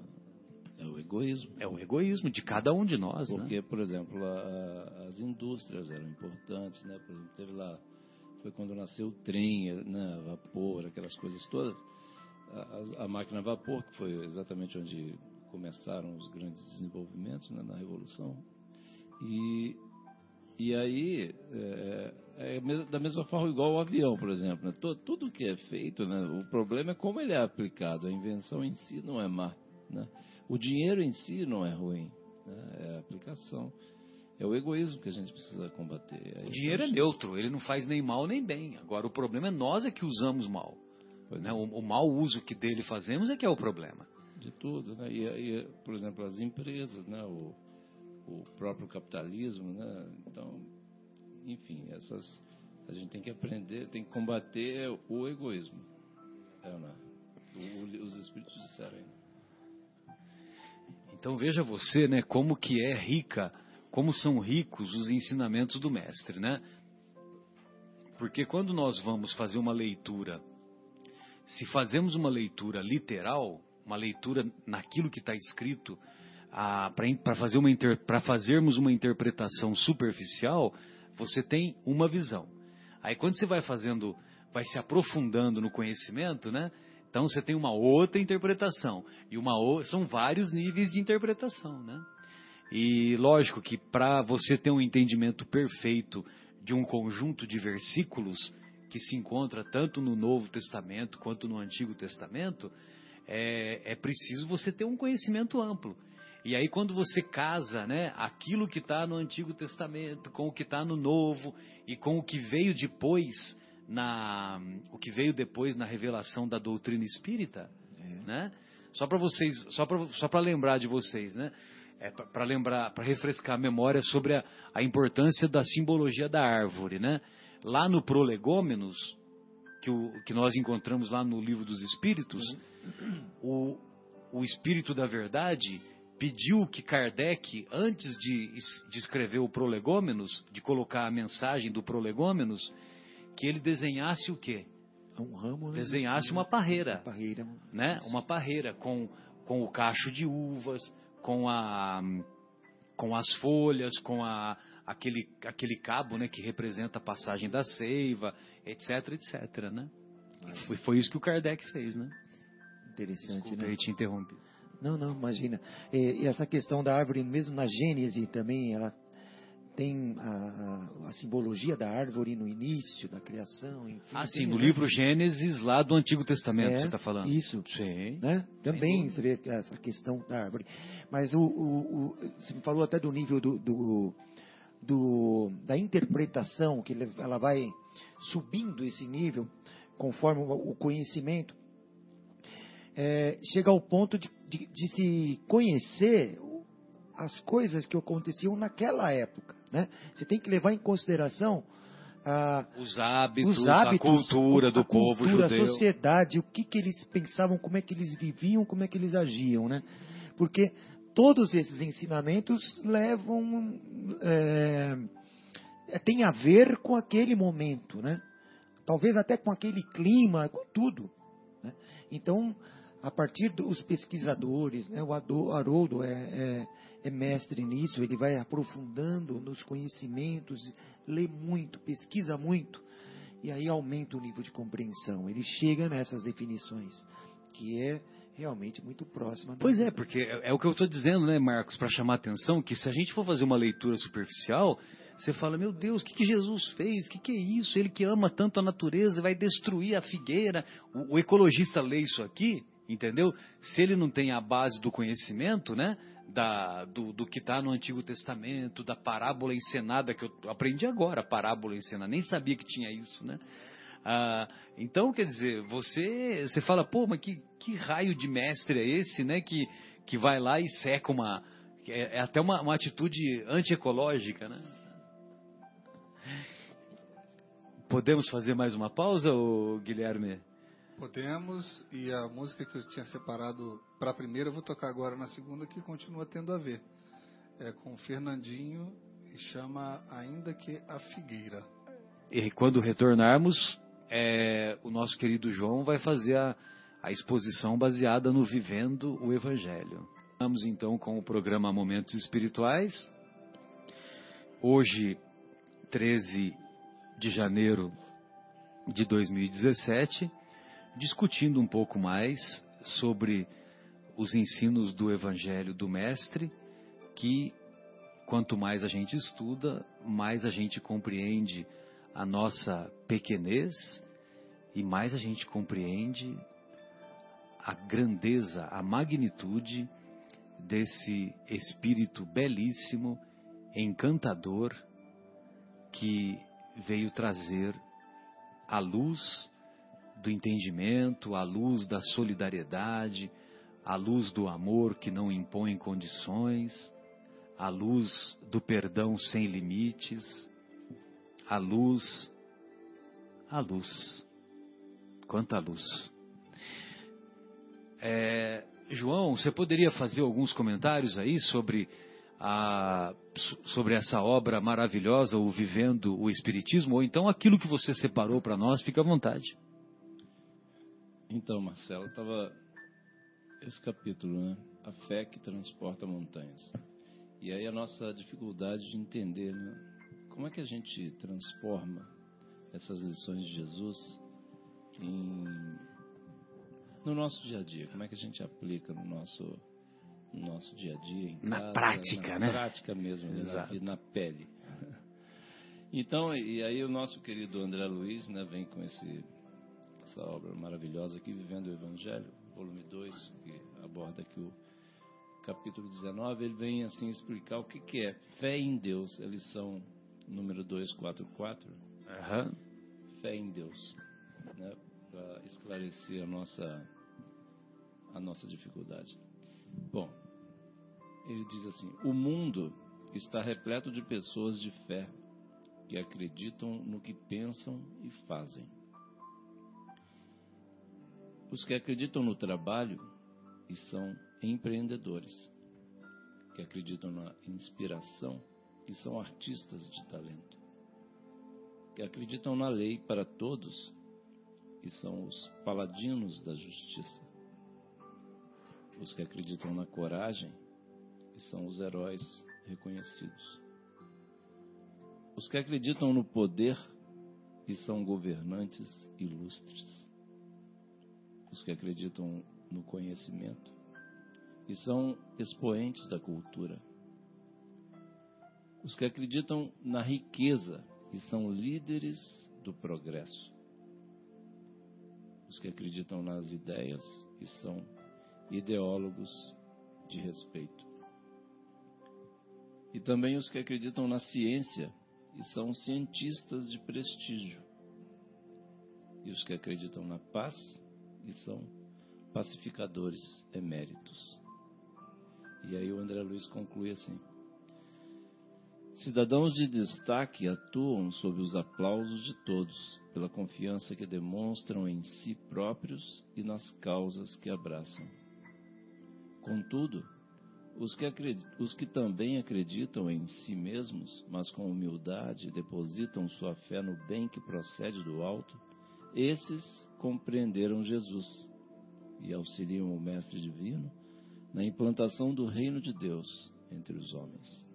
É o egoísmo. É o egoísmo de cada um de nós, né? Porque, por exemplo, a- as indústrias eram importantes, né? Por exemplo, teve lá, foi quando nasceu o trem, né? Vapor, aquelas coisas todas. A, a- a máquina a vapor, que foi exatamente onde começaram os grandes desenvolvimentos né? na Revolução. E, e aí, é, é mes- da mesma forma, igual o avião, por exemplo. Né? Tudo que é feito, né? o problema é como ele é aplicado. A invenção em si não é má. Né? O dinheiro em si não é ruim. Né? É a aplicação. É o egoísmo que a gente precisa combater. Aí O dinheiro é então, neutro, ele não faz nem mal nem bem. Agora, o problema é nós é que usamos mal. Né? é. O, o mau uso que dele fazemos é que é o problema. de tudo, né? E, e, por exemplo, as empresas, né? O, o próprio capitalismo, né? Então, enfim, essas a gente tem que aprender, tem que combater o egoísmo. É, ou não é? O- os espíritos disseram. Então veja você, né, como que é rica, como são ricos os ensinamentos do mestre, né? Porque quando nós vamos fazer uma leitura, se fazemos uma leitura literal, uma leitura naquilo que está escrito, para fazer uma para fazermos uma interpretação superficial, você tem uma visão. Aí quando você vai fazendo, vai se aprofundando no conhecimento, né? Então você tem uma outra interpretação e uma são vários níveis de interpretação, né? E lógico que para você ter um entendimento perfeito de um conjunto de versículos que se encontra tanto no Novo Testamento quanto no Antigo Testamento, é, é preciso você ter um conhecimento amplo. E aí quando você casa, né, aquilo que está no Antigo Testamento com o que está no Novo e com o que veio depois na o que veio depois na revelação da doutrina espírita, é. né? Só para vocês, só para só para lembrar de vocês, né? É para lembrar, para refrescar a memória sobre a, a importância da simbologia da árvore, né? Lá no Prolegômenos, que, o, que nós encontramos lá no livro dos Espíritos, uhum. o, o Espírito da Verdade pediu que Kardec, antes de, de escrever o Prolegômenos, de colocar a mensagem do Prolegômenos, que ele desenhasse o quê? Um ramo, né? Desenhasse uma parreira. Uma parreira. Né? Uma parreira com, com o cacho de uvas, com, a, com as folhas, com a, aquele, aquele cabo né, que representa a passagem da seiva, etc, etc. Né? Foi, foi isso que o Kardec fez, né? Interessante, Desculpa, né? Eu te interrompi. Não, não, imagina. E, e, essa questão da árvore, mesmo na Gênese também, ela tem a, a, a, simbologia da árvore no início da criação. Enfim, ah, sim, no livro Gênesis, lá do Antigo Testamento, é, você está falando. Isso. Sim. Né? Também você vê essa questão da árvore. Mas o, o, o você me falou até do nível do, do, do, da interpretação, que ela vai subindo esse nível conforme o conhecimento. É, chega ao ponto de, de, de se conhecer as coisas que aconteciam naquela época. Né? Você tem que levar em consideração ah, os, hábitos, os hábitos, a cultura do a povo cultura, judeu. A sociedade, o que, que eles pensavam, como é que eles viviam, como é que eles agiam. Né? Porque todos esses ensinamentos levam. É, tem a ver com aquele momento, né? talvez até com aquele clima, com tudo. Né? Então, a partir dos pesquisadores, né? o Haroldo é, é é mestre nisso, ele vai aprofundando nos conhecimentos, lê muito, pesquisa muito, e aí aumenta o nível de compreensão. Ele chega nessas definições, que é realmente muito próxima. Pois é, porque é, é o que eu estou dizendo, né, Marcos, para chamar a atenção, que se a gente for fazer uma leitura superficial, você fala, meu Deus, o que, que Jesus fez? O que, que é isso? Ele que ama tanto a natureza vai destruir a figueira. O, o ecologista lê isso aqui, entendeu? Se ele não tem a base do conhecimento, né? da, do, do, que está no Antigo Testamento, da parábola encenada, que eu aprendi agora, parábola encenada, nem sabia que tinha isso, né? Ah, então, quer dizer, você, você fala, pô, mas que, que raio de mestre é esse, né? Que, que vai lá e seca uma. É, é até uma, uma atitude antiecológica, né? Podemos fazer mais uma pausa, Guilherme? Podemos, e a música que eu tinha separado para a primeira, eu vou tocar agora na segunda, que continua tendo a ver. É com Fernandinho e chama Ainda que a Figueira. E quando retornarmos, é, o nosso querido João vai fazer a, a exposição baseada no Vivendo o Evangelho. Vamos então com o programa Momentos Espirituais. Hoje, 13 de janeiro de 2017 discutindo um pouco mais sobre os ensinos do Evangelho do Mestre, que quanto mais a gente estuda, mais a gente compreende a nossa pequenez e mais a gente compreende a grandeza, a magnitude desse espírito belíssimo, encantador, que veio trazer a luz do entendimento, à luz da solidariedade, à luz do amor que não impõe condições, à luz do perdão sem limites, à luz, à luz, quanta luz. É, João, você poderia fazer alguns comentários aí sobre a, sobre essa obra maravilhosa, o Vivendo o Espiritismo, ou então aquilo que você separou para nós, fica à vontade. Então, Marcelo, estava esse capítulo, né? A fé que transporta montanhas. E aí a nossa dificuldade de entender, né? Como é que a gente transforma essas lições de Jesus em, no nosso dia a dia? Como é que a gente aplica no nosso, no nosso dia a dia? na casa, prática, na né? prática mesmo, né? Exato. na, na pele. Então, e aí o nosso querido André Luiz né, vem com esse, essa obra maravilhosa aqui, Vivendo o Evangelho, volume 2, que aborda aqui o capítulo 19, ele vem assim explicar o que, que é fé em Deus, a lição número 244, Aham. fé em Deus, né, para esclarecer a nossa, a nossa dificuldade. Bom, ele diz assim: o mundo está repleto de pessoas de fé que acreditam no que pensam e fazem. Os que acreditam no trabalho e são empreendedores, que acreditam na inspiração e são artistas de talento, que acreditam na lei para todos e são os paladinos da justiça, os que acreditam na coragem e são os heróis reconhecidos, os que acreditam no poder e são governantes ilustres, os que acreditam no conhecimento e são expoentes da cultura. Os que acreditam na riqueza e são líderes do progresso. Os que acreditam nas ideias e são ideólogos de respeito. E também os que acreditam na ciência e são cientistas de prestígio. E os que acreditam na paz são pacificadores eméritos. E aí o André Luiz conclui assim: Cidadãos de destaque atuam sob os aplausos de todos, pela confiança que demonstram em si próprios e nas causas que abraçam. Contudo, os que, os que também acreditam em si mesmos, mas com humildade depositam sua fé no bem que procede do alto, esses compreenderam Jesus e auxiliam o Mestre Divino na implantação do reino de Deus entre os homens.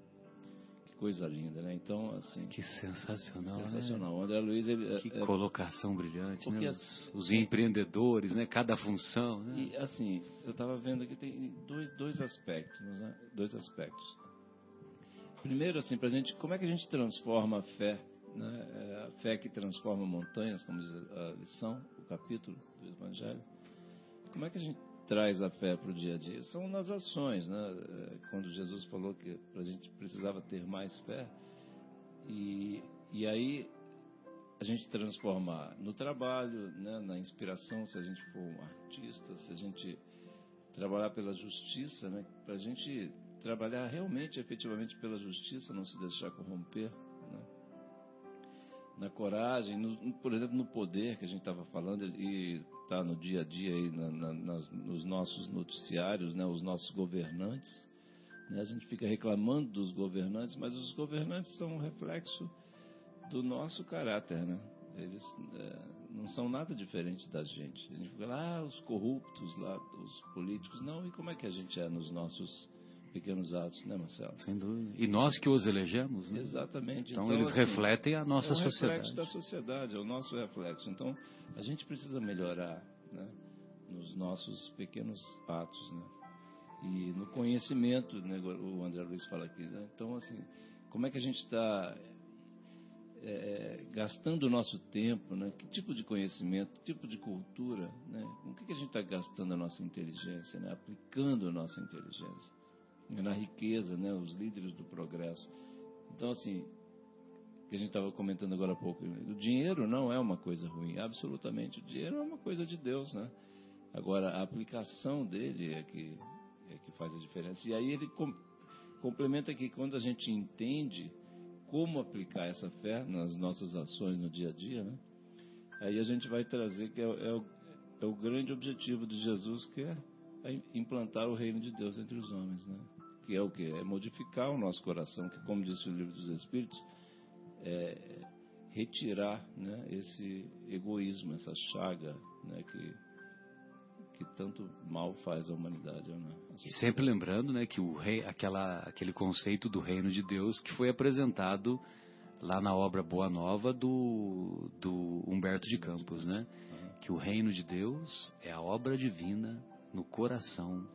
Que coisa linda, né? Então, assim. Que sensacional. Sensacional. Né? O André Luiz, ele. Que é, colocação brilhante, né? Os, os empreendedores, né? Cada função, né? E assim, eu estava vendo aqui tem dois, dois aspectos, né? Dois aspectos. Primeiro, assim, para gente, como é que a gente transforma a fé, né? É a fé que transforma montanhas, como diz a lição, o capítulo do Evangelho. Como é que a gente traz a fé para o dia a dia? São nas ações, né? É, Quando Jesus falou que a gente precisava ter mais fé, e, e aí a gente transformar no trabalho, né, na inspiração, se a gente for um artista, se a gente trabalhar pela justiça, né, para a gente trabalhar realmente, efetivamente pela justiça, não se deixar corromper, né, na coragem, no- por exemplo, no poder que a gente estava falando e está no dia a dia aí na- na- nas- nos nossos noticiários, né, os nossos governantes, né, a gente fica reclamando dos governantes, mas os governantes são um reflexo do nosso caráter, né? Eles é, não são nada diferente da gente. A gente fica lá, ah, os corruptos lá, os políticos. Não, e como é que a gente é nos nossos pequenos atos, né, Marcelo? Sem dúvida. E nós que os elegemos, né? Exatamente. Então, eles assim, refletem a nossa é um sociedade. reflexo da sociedade, é o nosso reflexo. Então, a gente precisa melhorar né, nos nossos pequenos atos, né? E no conhecimento, né, o André Luiz fala aqui. Né? Então, assim, como é que a gente está é, gastando o nosso tempo, né? Que tipo de conhecimento, que tipo de cultura, né? Com o que, que a gente está gastando a nossa inteligência, né? Aplicando a nossa inteligência na riqueza, né? Os líderes do progresso. Então, assim, que a gente estava comentando agora há pouco, o dinheiro não é uma coisa ruim, absolutamente. O dinheiro é uma coisa de Deus, né? Agora, a aplicação dele é que, é que faz a diferença. E aí ele com, complementa que quando a gente entende como aplicar essa fé nas nossas ações no dia a dia, né? Aí a gente vai trazer que é, é o, é o grande objetivo de Jesus, que é implantar o reino de Deus entre os homens, né? Que é o que? É modificar o nosso coração, que como diz o livro dos Espíritos, é retirar né, esse egoísmo, essa chaga né, que, que tanto mal faz à humanidade. Né? E sempre lembrando né, que o rei, aquela, aquele conceito do reino de Deus que foi apresentado lá na obra Boa Nova do, do Humberto de Campos, né? Que o reino de Deus é a obra divina no coração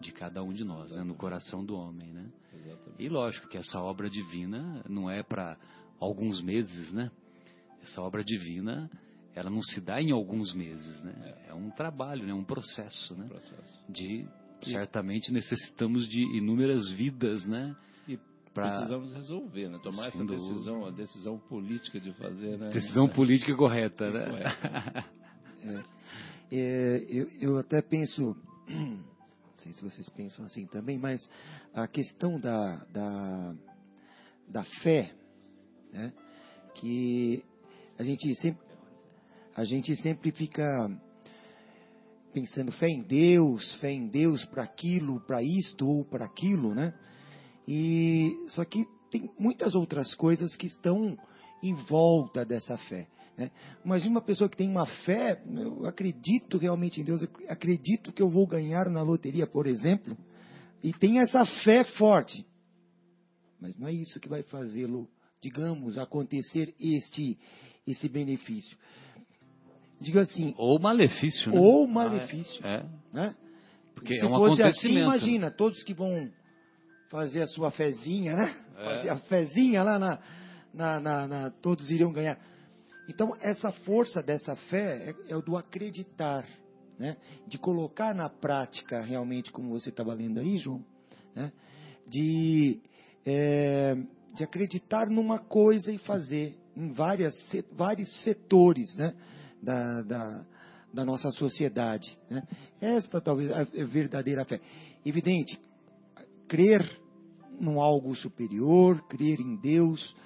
de cada um de nós, né? no coração do homem, né? Exatamente. E lógico que essa obra divina não é para alguns meses, né? Essa obra divina, ela não se dá em alguns meses, né? É, é um trabalho, né? Um processo, né? Processo. De certamente necessitamos de inúmeras vidas, né? E pra... precisamos resolver, né? Tomar Sem essa decisão, a decisão política de fazer, né? Decisão política correta, né? É. É, eu, eu até penso não sei se vocês pensam assim também, mas a questão da, da, da fé, né, que a gente sempre, a gente sempre fica pensando fé em Deus, fé em Deus para aquilo, para isto ou para aquilo, né? E só que tem muitas outras coisas que estão em volta dessa fé. Né? Imagina uma pessoa que tem uma fé, eu acredito realmente em Deus, eu acredito que eu vou ganhar na loteria, por exemplo, e tem essa fé forte. Mas não é isso que vai fazê-lo, digamos, acontecer este esse benefício. Diga assim. Ou malefício, né? Ou malefício. Ah, é. Né? Porque Se é um fosse assim, imagina, todos que vão fazer a sua fezinha, né? É. Fazer a fezinha lá na, na, na, na, todos iriam ganhar. Então, essa força dessa fé é, é o do acreditar, né? de colocar na prática realmente, como você estava lendo aí, João, né? de, é, de acreditar numa coisa e fazer em várias, vários setores né? da, da, da nossa sociedade. Né? Esta talvez a verdadeira fé. Evidente, crer num algo superior, crer em Deus,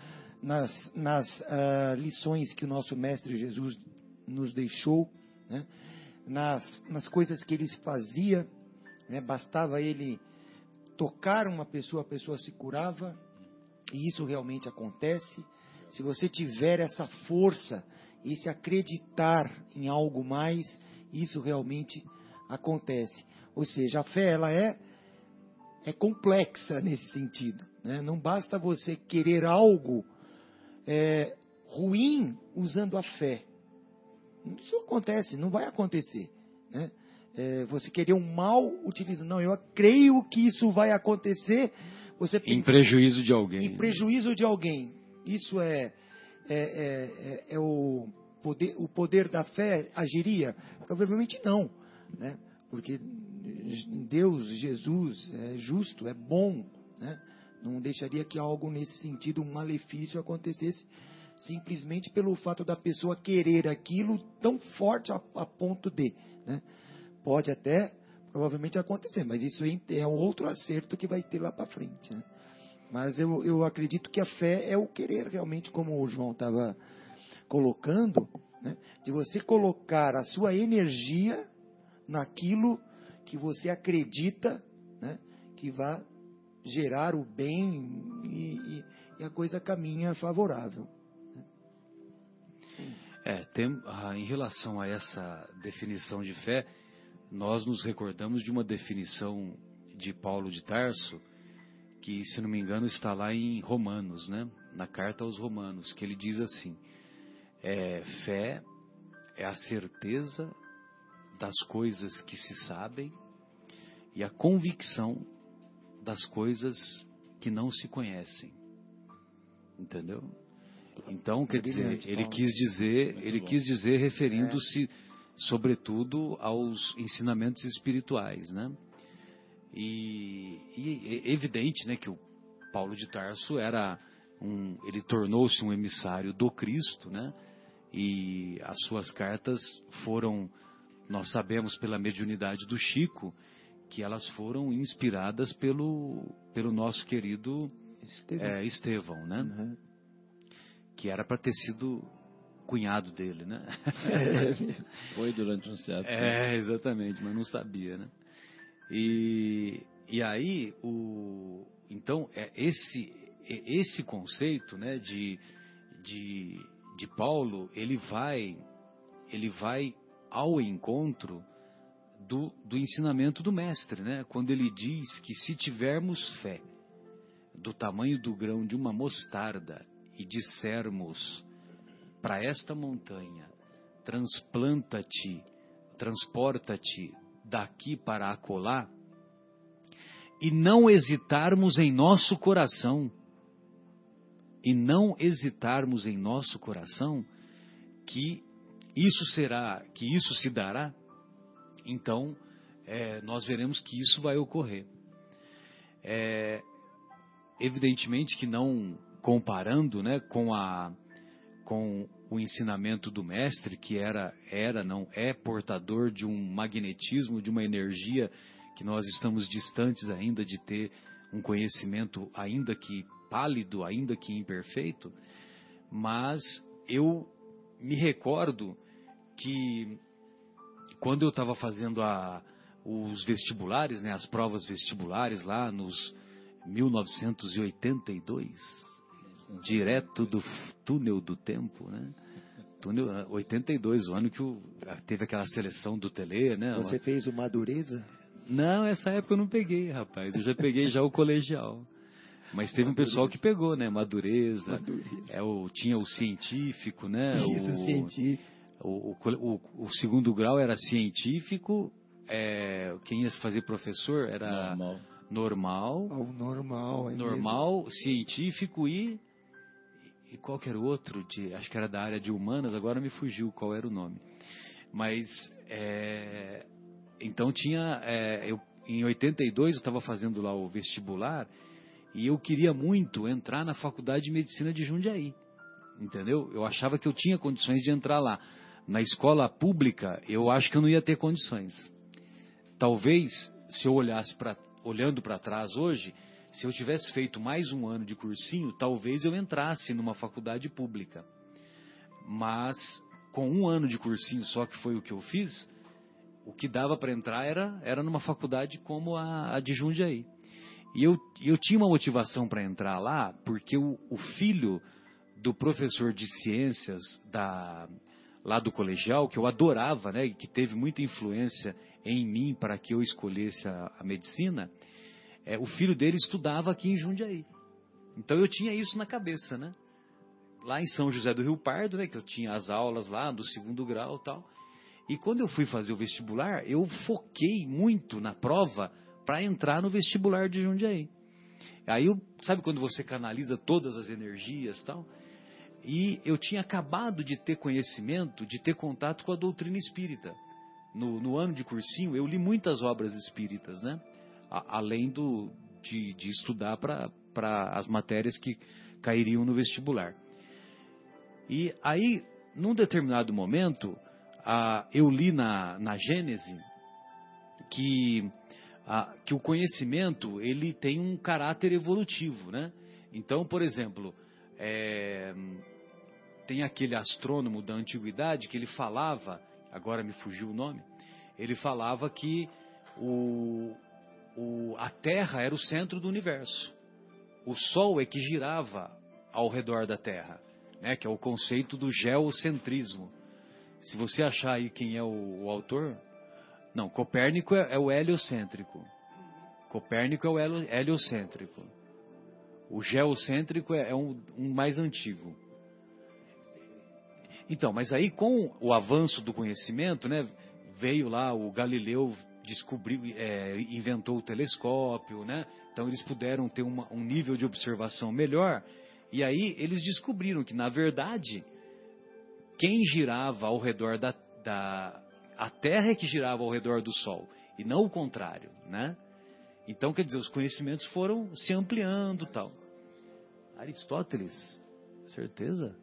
nas, nas uh, lições que o nosso Mestre Jesus nos deixou, né? nas, nas coisas que ele fazia, né? bastava ele tocar uma pessoa, a pessoa se curava, e isso realmente acontece. Se você tiver essa força e se acreditar em algo mais, isso realmente acontece. Ou seja, a fé ela é é complexa nesse sentido. Né? Não basta você querer algo é, ruim usando a fé. Isso acontece, não vai acontecer. Né? É, você querer um mal utilizando. Não, eu creio que isso vai acontecer. Você pensa, em prejuízo de alguém. Em prejuízo de alguém. Isso é, é, é, é, é o, poder, o poder da fé agiria? Provavelmente não. Né? Porque Deus, Jesus, é justo, é bom. Né? Não deixaria que algo nesse sentido, um malefício acontecesse simplesmente pelo fato da pessoa querer aquilo tão forte a, a ponto de. Né? Pode até, provavelmente, acontecer, mas isso é um outro acerto que vai ter lá para frente. Né? Mas eu, eu acredito que a fé é o querer realmente, como o João estava colocando, né? de você colocar a sua energia naquilo que você acredita né? que vai gerar o bem e, e a coisa caminha favorável. É, tem, ah, em relação a essa definição de fé, nós nos recordamos de uma definição de Paulo de Tarso, que, se não me engano, está lá em Romanos, né? na carta aos Romanos, que ele diz assim: é, fé é a certeza das coisas que se sabem e a convicção das coisas que não se conhecem. Entendeu? Então, quer dizer, ele quis dizer, ele quis dizer referindo-se é. sobretudo aos ensinamentos espirituais, né? E, e é evidente, né, que o Paulo de Tarso era um, ele tornou-se um emissário do Cristo, né? E as suas cartas foram, nós sabemos pela mediunidade do Chico, que elas foram inspiradas pelo, pelo nosso querido Estevão, é, Estevão né? Uhum. Que era para ter sido cunhado dele, né? É, foi durante um certo É, exatamente, mas não sabia, né? E, e aí, o, então, é esse, é esse conceito né, de, de, de Paulo, ele vai, ele vai ao encontro do, do ensinamento do mestre, né? quando ele diz que se tivermos fé do tamanho do grão de uma mostarda e dissermos para esta montanha, transplanta-te, transporta-te daqui para acolá, e não hesitarmos em nosso coração, e não hesitarmos em nosso coração que isso será, que isso se dará, então é, nós veremos que isso vai ocorrer. É, evidentemente que não comparando né, com, a, com o ensinamento do mestre, que era, era, não é portador de um magnetismo, de uma energia que nós estamos distantes ainda de ter um conhecimento, ainda que pálido, ainda que imperfeito, mas eu me recordo que quando eu estava fazendo a, os vestibulares, né, as provas vestibulares lá nos 1982, direto do túnel do tempo, né? Túnel 82, o ano que o, teve aquela seleção do Tele, né? Você fez o Madureza? Não, essa época eu não peguei, rapaz. Eu já peguei já o colegial. Mas teve um pessoal que pegou, né? Madureza. Madureza. É o, tinha o científico, né? Isso, o, científico. O, o, o, segundo grau era científico. É, quem ia fazer professor era normal. Normal. Oh, normal, é normal, mesmo. científico e. E qual que era o outro? De, acho que era da área de humanas, agora me fugiu qual era o nome. Mas. É, então tinha. É, eu, em 82 eu estava fazendo lá o vestibular e eu queria muito entrar na Faculdade de Medicina de Jundiaí. Entendeu? Eu achava que eu tinha condições de entrar lá. Na escola pública, eu acho que eu não ia ter condições. Talvez, se eu olhasse para olhando para trás hoje, se eu tivesse feito mais um ano de cursinho, talvez eu entrasse numa faculdade pública. Mas com um ano de cursinho só que foi o que eu fiz, o que dava para entrar era, era numa faculdade como a, a de Jundiaí. E eu, eu tinha uma motivação para entrar lá, porque o, o, filho do professor de ciências da, lá do colegial, que eu adorava, né, que teve muita influência em mim para que eu escolhesse a, a medicina, é, o filho dele estudava aqui em Jundiaí. Então eu tinha isso na cabeça, né? Lá em São José do Rio Pardo, né, que eu tinha as aulas lá do segundo grau e tal. E quando eu fui fazer o vestibular, eu foquei muito na prova para entrar no vestibular de Jundiaí. Aí, sabe quando você canaliza todas as energias tal? E eu tinha acabado de ter conhecimento, de ter contato com a doutrina espírita. No, no ano de cursinho, eu li muitas obras espíritas, né? A, além do, de, de estudar para as matérias que cairiam no vestibular. E aí, num determinado momento, eu li na, na Gênese que, que o conhecimento ele tem um caráter evolutivo, né? Então, por exemplo, é, tem aquele astrônomo da antiguidade que ele falava, agora me fugiu o nome, ele falava que o, o, a Terra era o centro do universo. O Sol é que girava ao redor da Terra, né, que é o conceito do geocentrismo. Se você achar aí quem é o, o autor, não, Copérnico é, é, o heliocêntrico. Copérnico é o heliocêntrico. O geocêntrico é, é um, um mais antigo. Então, mas aí com o avanço do conhecimento, né, veio lá o Galileu descobriu, é, inventou o telescópio, né? Então eles puderam ter uma, um nível de observação melhor. E aí eles descobriram que na verdade quem girava ao redor da, da a Terra é que girava ao redor do Sol e não o contrário, né? Então quer dizer os conhecimentos foram se ampliando, tal. Aristóteles, certeza?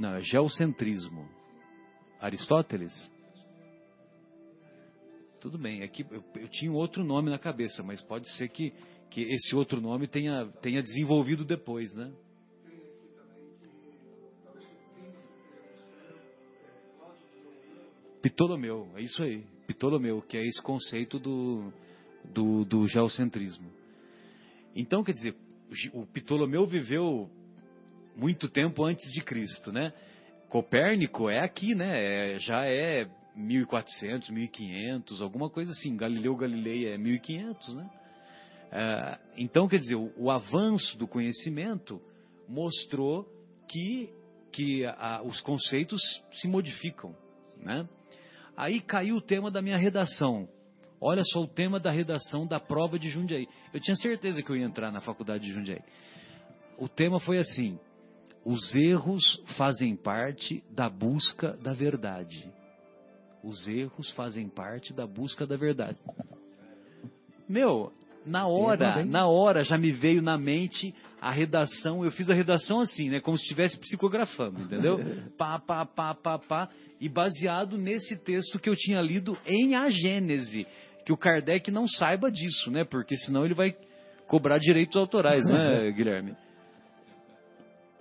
Não, é geocentrismo. Aristóteles? Tudo bem, é que eu, eu, tinha outro nome na cabeça, mas pode ser que, que esse outro nome tenha, tenha desenvolvido depois, né? Ptolomeu, é isso aí. Ptolomeu, que é esse conceito do, do, do geocentrismo. Então, quer dizer, o Ptolomeu viveu muito tempo antes de Cristo, né? Copérnico é aqui, né? É, já é 1400, 1500, alguma coisa assim. Galileu Galilei é 1500, né? É, então, quer dizer, o, o, avanço do conhecimento mostrou que, que a, os conceitos se modificam, né? Aí caiu o tema da minha redação. Olha só o tema da redação da prova de Jundiaí. Eu tinha certeza que eu ia entrar na faculdade de Jundiaí. O tema foi assim: os erros fazem parte da busca da verdade. Os erros fazem parte da busca da verdade. Meu, na hora, na hora já me veio na mente a redação. Eu fiz a redação assim, né? Como se estivesse psicografando, entendeu? pá, pá, pá, pá, pá. E baseado nesse texto que eu tinha lido em A Gênese. Que o Kardec não saiba disso, né? Porque senão ele vai cobrar direitos autorais, né, Guilherme?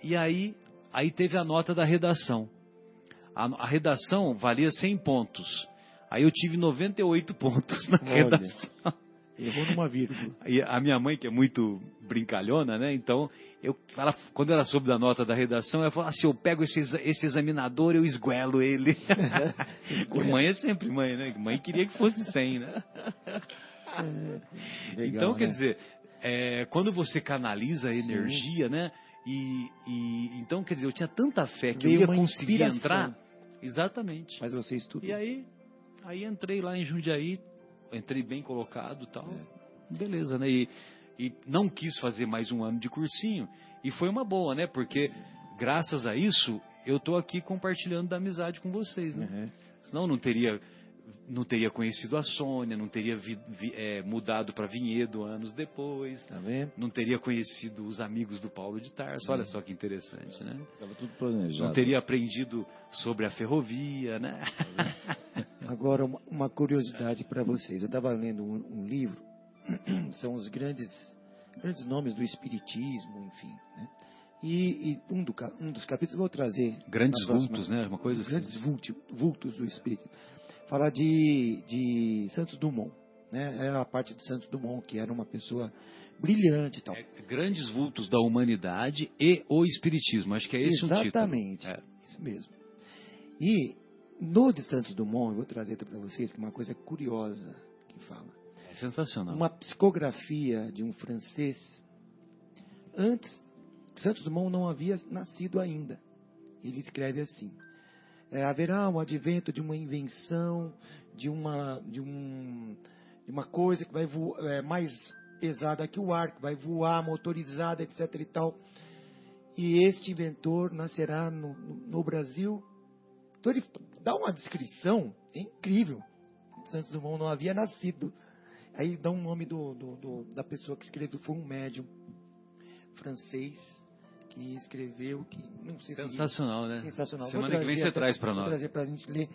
E aí, aí teve a nota da redação. A, a redação valia 100 pontos. Aí eu tive 98 pontos na Olha. redação. Errou numa vírgula. E a minha mãe, que é muito brincalhona, né? Então, eu, ela, quando ela soube da nota da redação, ela falou: ah, se eu pego esse, esse examinador, eu esguelo ele. mãe é sempre mãe, né? Mãe queria que fosse 100, né? É, legal, então, quer né? dizer, é, quando você canaliza a energia, Sim. né? E, e, então, quer dizer, eu tinha tanta fé que Veio eu ia conseguir inspiração. entrar. Exatamente. Mas você estudou. E aí, aí entrei lá em Jundiaí, entrei bem colocado tal. É. Beleza, né? E, e não quis fazer mais um ano de cursinho. E foi uma boa, né? Porque graças a isso, eu estou aqui compartilhando da amizade com vocês, né? Uhum. Senão não teria não teria conhecido a Sônia, não teria vi, vi, é, mudado para Vinhedo anos depois, tá vendo? não teria conhecido os amigos do Paulo de Tarso, olha só que interessante, né? Estava tudo planejado. Não teria aprendido sobre a ferrovia, né? Agora, uma curiosidade para vocês. Eu estava lendo um, um, livro, são os grandes, grandes nomes do Espiritismo, enfim, né? E, e um, do, um, dos capítulos vou trazer. Grandes vultos, né? Uma coisa assim. Grandes vultos, vultos do Espiritismo fala de, de Santos Dumont. Né? É a parte de Santos Dumont, que era uma pessoa brilhante e tal. É, grandes vultos da humanidade e o Espiritismo. Acho que é esse Exatamente, o título. É. isso mesmo. E no de Santos Dumont, eu vou trazer para vocês que é uma coisa curiosa que fala. É sensacional. Uma psicografia de um francês. Antes, Santos Dumont não havia nascido ainda. Ele escreve assim: é, haverá um advento de uma invenção, de uma, de um, de uma coisa que vai voar, é, mais pesada que o ar, que vai voar, motorizada, etc. e tal. E este inventor nascerá no, no Brasil. Então ele dá uma descrição é incrível. Santos Dumont não havia nascido. Aí dá um nome do, do, do, da pessoa que escreveu, foi um médium francês que escreveu, que não sei sensacional, se, né? Sensacional. Semana que vem você traz para nós. Vou trazer para a gente ler,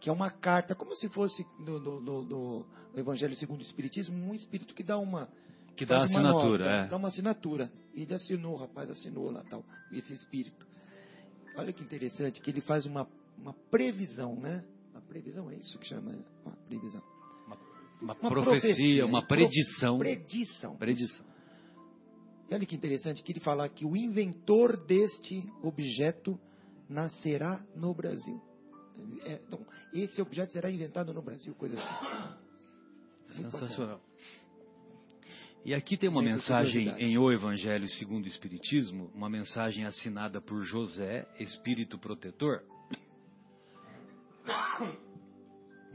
que é uma carta, como se fosse do, do, do, do Evangelho segundo o Espiritismo, um espírito que dá uma que dá uma assinatura, nota, é. dá uma assinatura. E ele assinou, o rapaz assinou lá tal, esse espírito. Olha que interessante que ele faz uma, uma previsão, né? Uma previsão é isso que chama, uma previsão. Uma, uma, uma profecia, profecia, uma predição. Predição. Predição. E olha que interessante que ele fala que o inventor deste objeto nascerá no Brasil. É, então, esse objeto será inventado no Brasil, coisa assim. Sensacional. E aqui tem uma mensagem em O Evangelho segundo o Espiritismo, uma mensagem assinada por José, Espírito Protetor,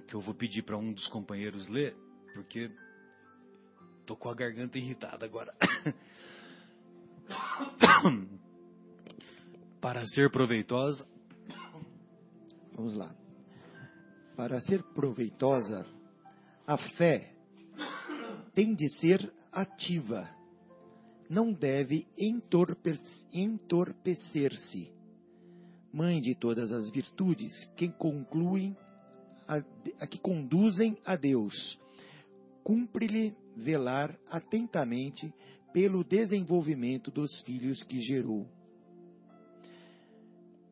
que eu vou pedir para um dos companheiros ler, porque tô com a garganta irritada agora. Para ser proveitosa. Vamos lá. Para ser proveitosa, a fé tem de ser ativa. Não deve entorpecer-se. Mãe de todas as virtudes, que concluem a, a que conduzem a Deus. Cumpre-lhe velar atentamente pelo desenvolvimento dos filhos que gerou.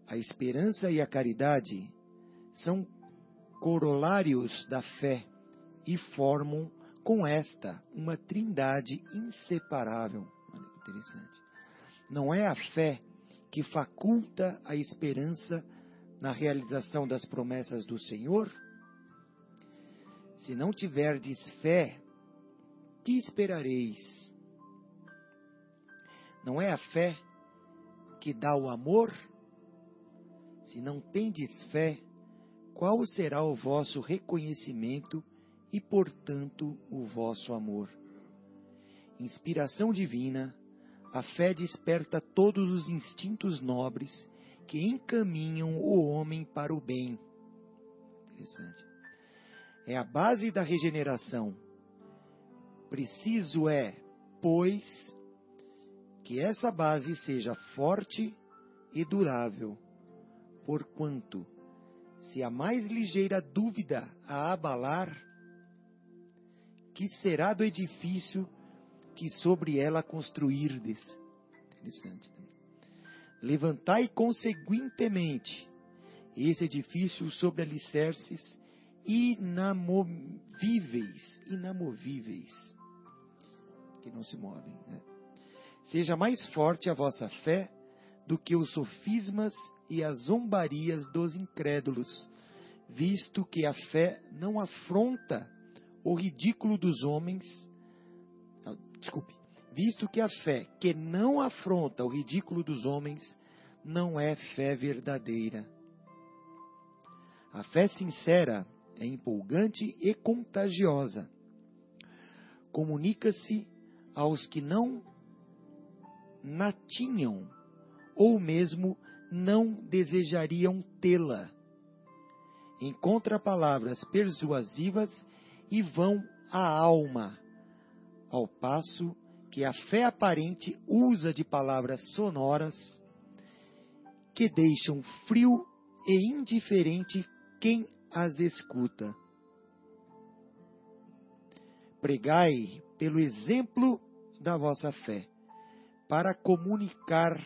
A esperança e a caridade são corolários da fé e formam com esta uma trindade inseparável. Olha que interessante. Não é a fé que faculta a esperança na realização das promessas do Senhor? Se não tiverdes fé, que esperareis? Não é a fé que dá o amor? Se não tendes fé, qual será o vosso reconhecimento e, portanto, o vosso amor? Inspiração divina, a fé desperta todos os instintos nobres que encaminham o homem para o bem. Interessante. É a base da regeneração. Preciso é, pois, que essa base seja forte e durável, porquanto, se a mais ligeira dúvida a abalar, que será do edifício que sobre ela construirdes? Interessante também. Levantai conseguintemente esse edifício sobre alicerces inamovíveis, inamovíveis, que não se movem. Né? Seja mais forte a vossa fé do que os sofismas e as zombarias dos incrédulos, visto que a fé não afronta o ridículo dos homens. Desculpe. Visto que a fé que não afronta o ridículo dos homens não é fé verdadeira. A fé sincera é empolgante e contagiosa. Comunica-se aos que não na tinham, ou mesmo não desejariam tê-la. Encontra palavras persuasivas e vão à alma, ao passo que a fé aparente usa de palavras sonoras que deixam frio e indiferente quem as escuta. Pregai pelo exemplo da vossa fé para comunicar,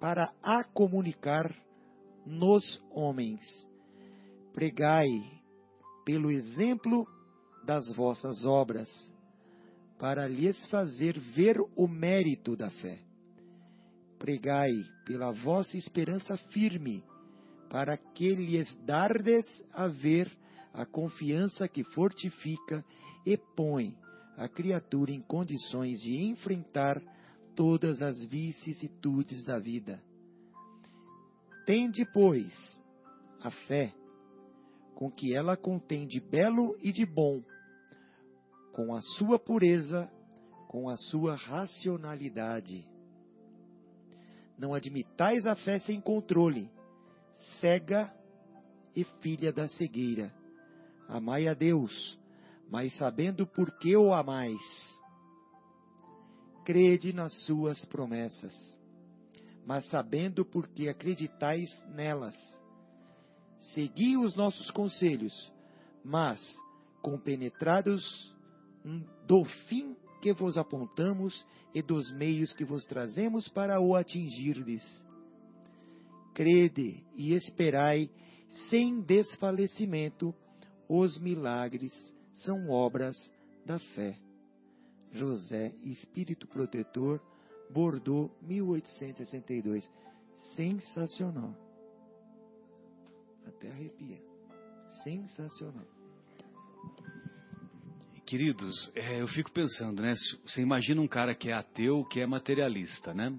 para a comunicar nos homens. Pregai pelo exemplo das vossas obras, para lhes fazer ver o mérito da fé. Pregai pela vossa esperança firme, para que lhes dardes a ver a confiança que fortifica e põe a criatura em condições de enfrentar todas as vicissitudes da vida. Tende, pois, a fé, com que ela contém de belo e de bom, com a sua pureza, com a sua racionalidade. Não admitais a fé sem controle, cega e filha da cegueira. Amai a Deus, mas sabendo por que o amais crede nas suas promessas, mas sabendo porque acreditais nelas. Segui os nossos conselhos, mas compenetrados do fim que vos apontamos e dos meios que vos trazemos para o atingirdes. Crede e esperai sem desfalecimento, os milagres são obras da fé. José, Espírito Protetor, Bordeaux, 1862. Sensacional. Até arrepia. Sensacional. Queridos, é, eu fico pensando, né? Você imagina um cara que é ateu, que é materialista, né?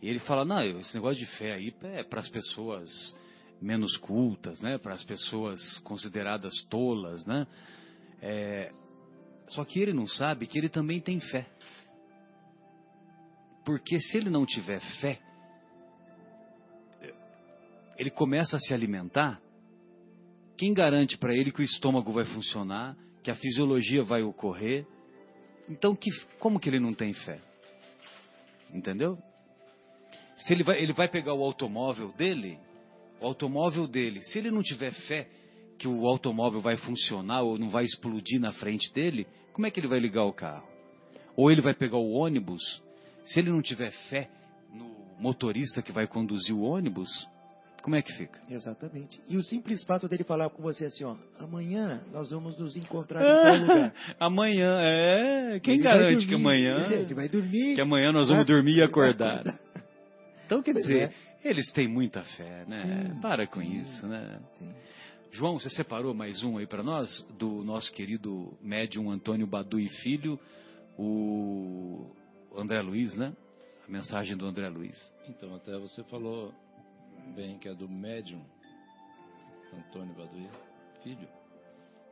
E ele fala, não, esse negócio de fé aí é para as pessoas menos cultas, né? Para as pessoas consideradas tolas, né? É, só que ele não sabe que ele também tem fé. Porque se ele não tiver fé, ele começa a se alimentar. Quem garante para ele que o estômago vai funcionar, que a fisiologia vai ocorrer? Então, que, como que ele não tem fé? Entendeu? Se ele vai, ele vai pegar o automóvel dele, o automóvel dele, se ele não tiver fé que o automóvel vai funcionar ou não vai explodir na frente dele, como é que ele vai ligar o carro? Ou ele vai pegar o ônibus, se ele não tiver fé no motorista que vai conduzir o ônibus, como é que fica? Exatamente. E o simples fato dele falar com você assim, ó, amanhã nós vamos nos encontrar em tal lugar. amanhã, é. Quem Ele garante dormir, que amanhã. Ele vai dormir. Que amanhã nós vamos vai- dormir e acordar. Então, quer dizer, é. eles têm muita fé, né? Sim, Para com sim. isso, né? Sim. João, você separou mais um aí para nós? Do nosso querido médium Antônio Badu e Filho, o André Luiz, né? A mensagem do André Luiz. Então, até você falou bem que é do médium Antônio Baduí, filho.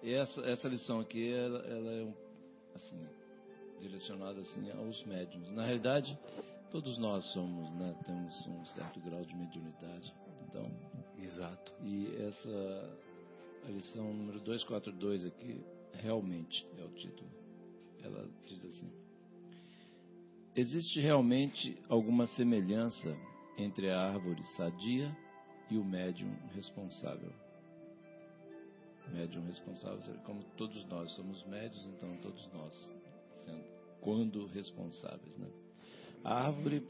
E essa, essa lição aqui, ela, ela é um, assim, direcionada assim, aos médiums. Na realidade, todos nós somos, né, temos um certo grau de mediunidade. Então, Exato. e essa a lição número 242 aqui, realmente é o título. Ela diz assim: Existe realmente alguma semelhança entre a árvore sadia e o médium responsável? Médium responsável, como todos nós somos médios, então todos nós, sendo, quando responsáveis, né? A árvore,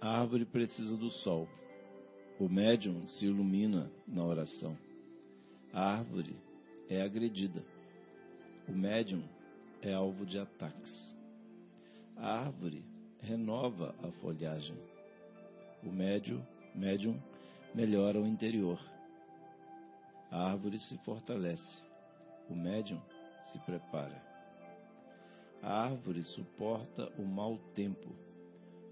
a árvore precisa do sol. O médium se ilumina na oração. A árvore é agredida. O médium é alvo de ataques. A árvore renova a folhagem. O médium, médium melhora o interior. A árvore se fortalece. O médium se prepara. A árvore suporta o mau tempo.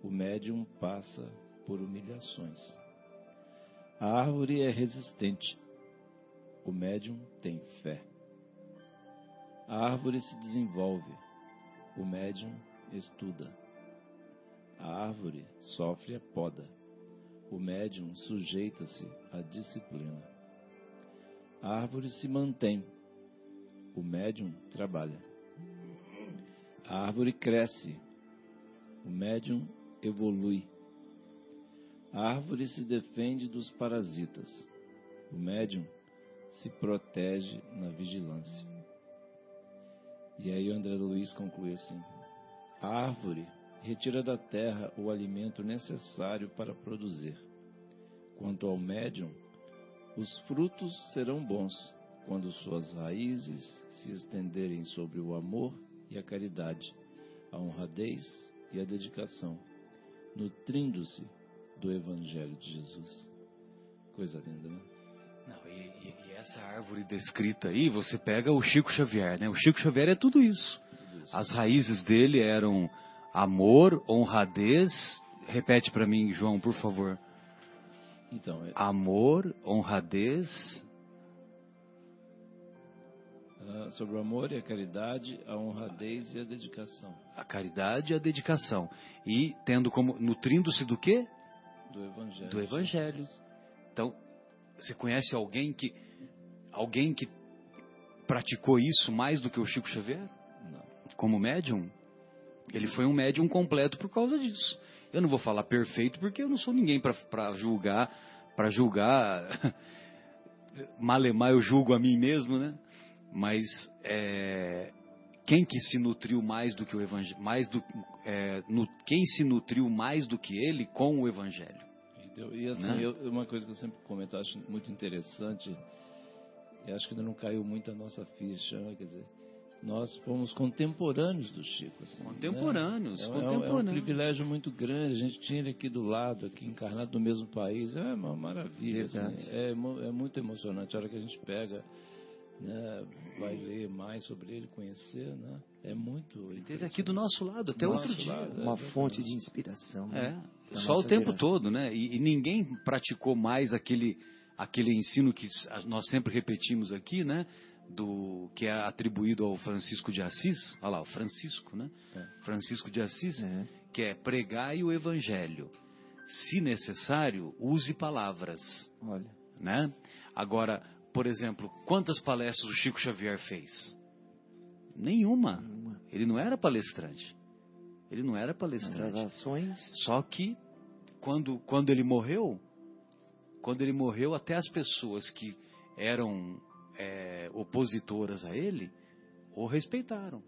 O médium passa por humilhações. A árvore é resistente. O médium tem fé. A árvore se desenvolve. O médium estuda. A árvore sofre a poda. O médium sujeita-se à disciplina. A árvore se mantém. O médium trabalha. A árvore cresce. O médium evolui. A árvore se defende dos parasitas. O médium se protege na vigilância. E aí o André Luiz conclui assim: A árvore retira da terra o alimento necessário para produzir. Quanto ao médium, os frutos serão bons quando suas raízes se estenderem sobre o amor e a caridade, a honradez e a dedicação, nutrindo-se do Evangelho de Jesus. Coisa linda, né? Não, e, e- e essa árvore descrita aí, você pega o Chico Xavier, né? O Chico Xavier é tudo isso. Tudo isso. As raízes dele eram amor, honradez. Repete para mim, João, por favor. Então, é- Amor, honradez. ah, sobre o amor e a caridade, a honradez e a dedicação A caridade e a dedicação. E tendo como. nutrindo-se do quê? do Evangelho. Do Evangelho. Então, você conhece alguém que. alguém que praticou isso mais do que o Chico Xavier? Não. Como médium? Ele foi um médium completo por causa disso. Eu não vou falar perfeito porque eu não sou ninguém para julgar, para julgar. Malemar eu julgo a mim mesmo, né? Mas é, quem que se nutriu mais do que o evangelho, mais do é, nu- quem se nutriu mais do que ele com o evangelho? Entendeu? E assim, Né? eu- uma coisa que eu sempre comento, eu acho muito interessante, e acho que ainda não caiu muito a nossa ficha, né? quer dizer, nós fomos contemporâneos do Chico. Assim, Contemporâneos, né? É, um- é um- é um contemporâneos. privilégio muito grande, a gente tinha ele aqui do lado, aqui encarnado no mesmo país, é uma maravilha, assim, é, é muito emocionante, a hora que a gente pega, né, vai ler mais sobre ele, conhecer, né, é muito esteve aqui do nosso lado até Do outro nosso dia. lado. Uma exatamente. fonte de inspiração. É, né? Só o tempo geração. todo, né? E, e ninguém praticou mais aquele, aquele ensino que nós sempre repetimos aqui, né? Do que é atribuído ao Francisco de Assis. Olha lá, o Francisco, né? É. Francisco de Assis, É. que é pregai o evangelho. Se necessário, use palavras, Olha, né? Agora, por exemplo, quantas palestras o Chico Xavier fez? Nenhuma. uma- Ele não era palestrante. Ele não era palestrante. as ações. Só que quando, quando ele morreu, quando ele morreu, até as pessoas que eram é, opositoras a ele o respeitaram.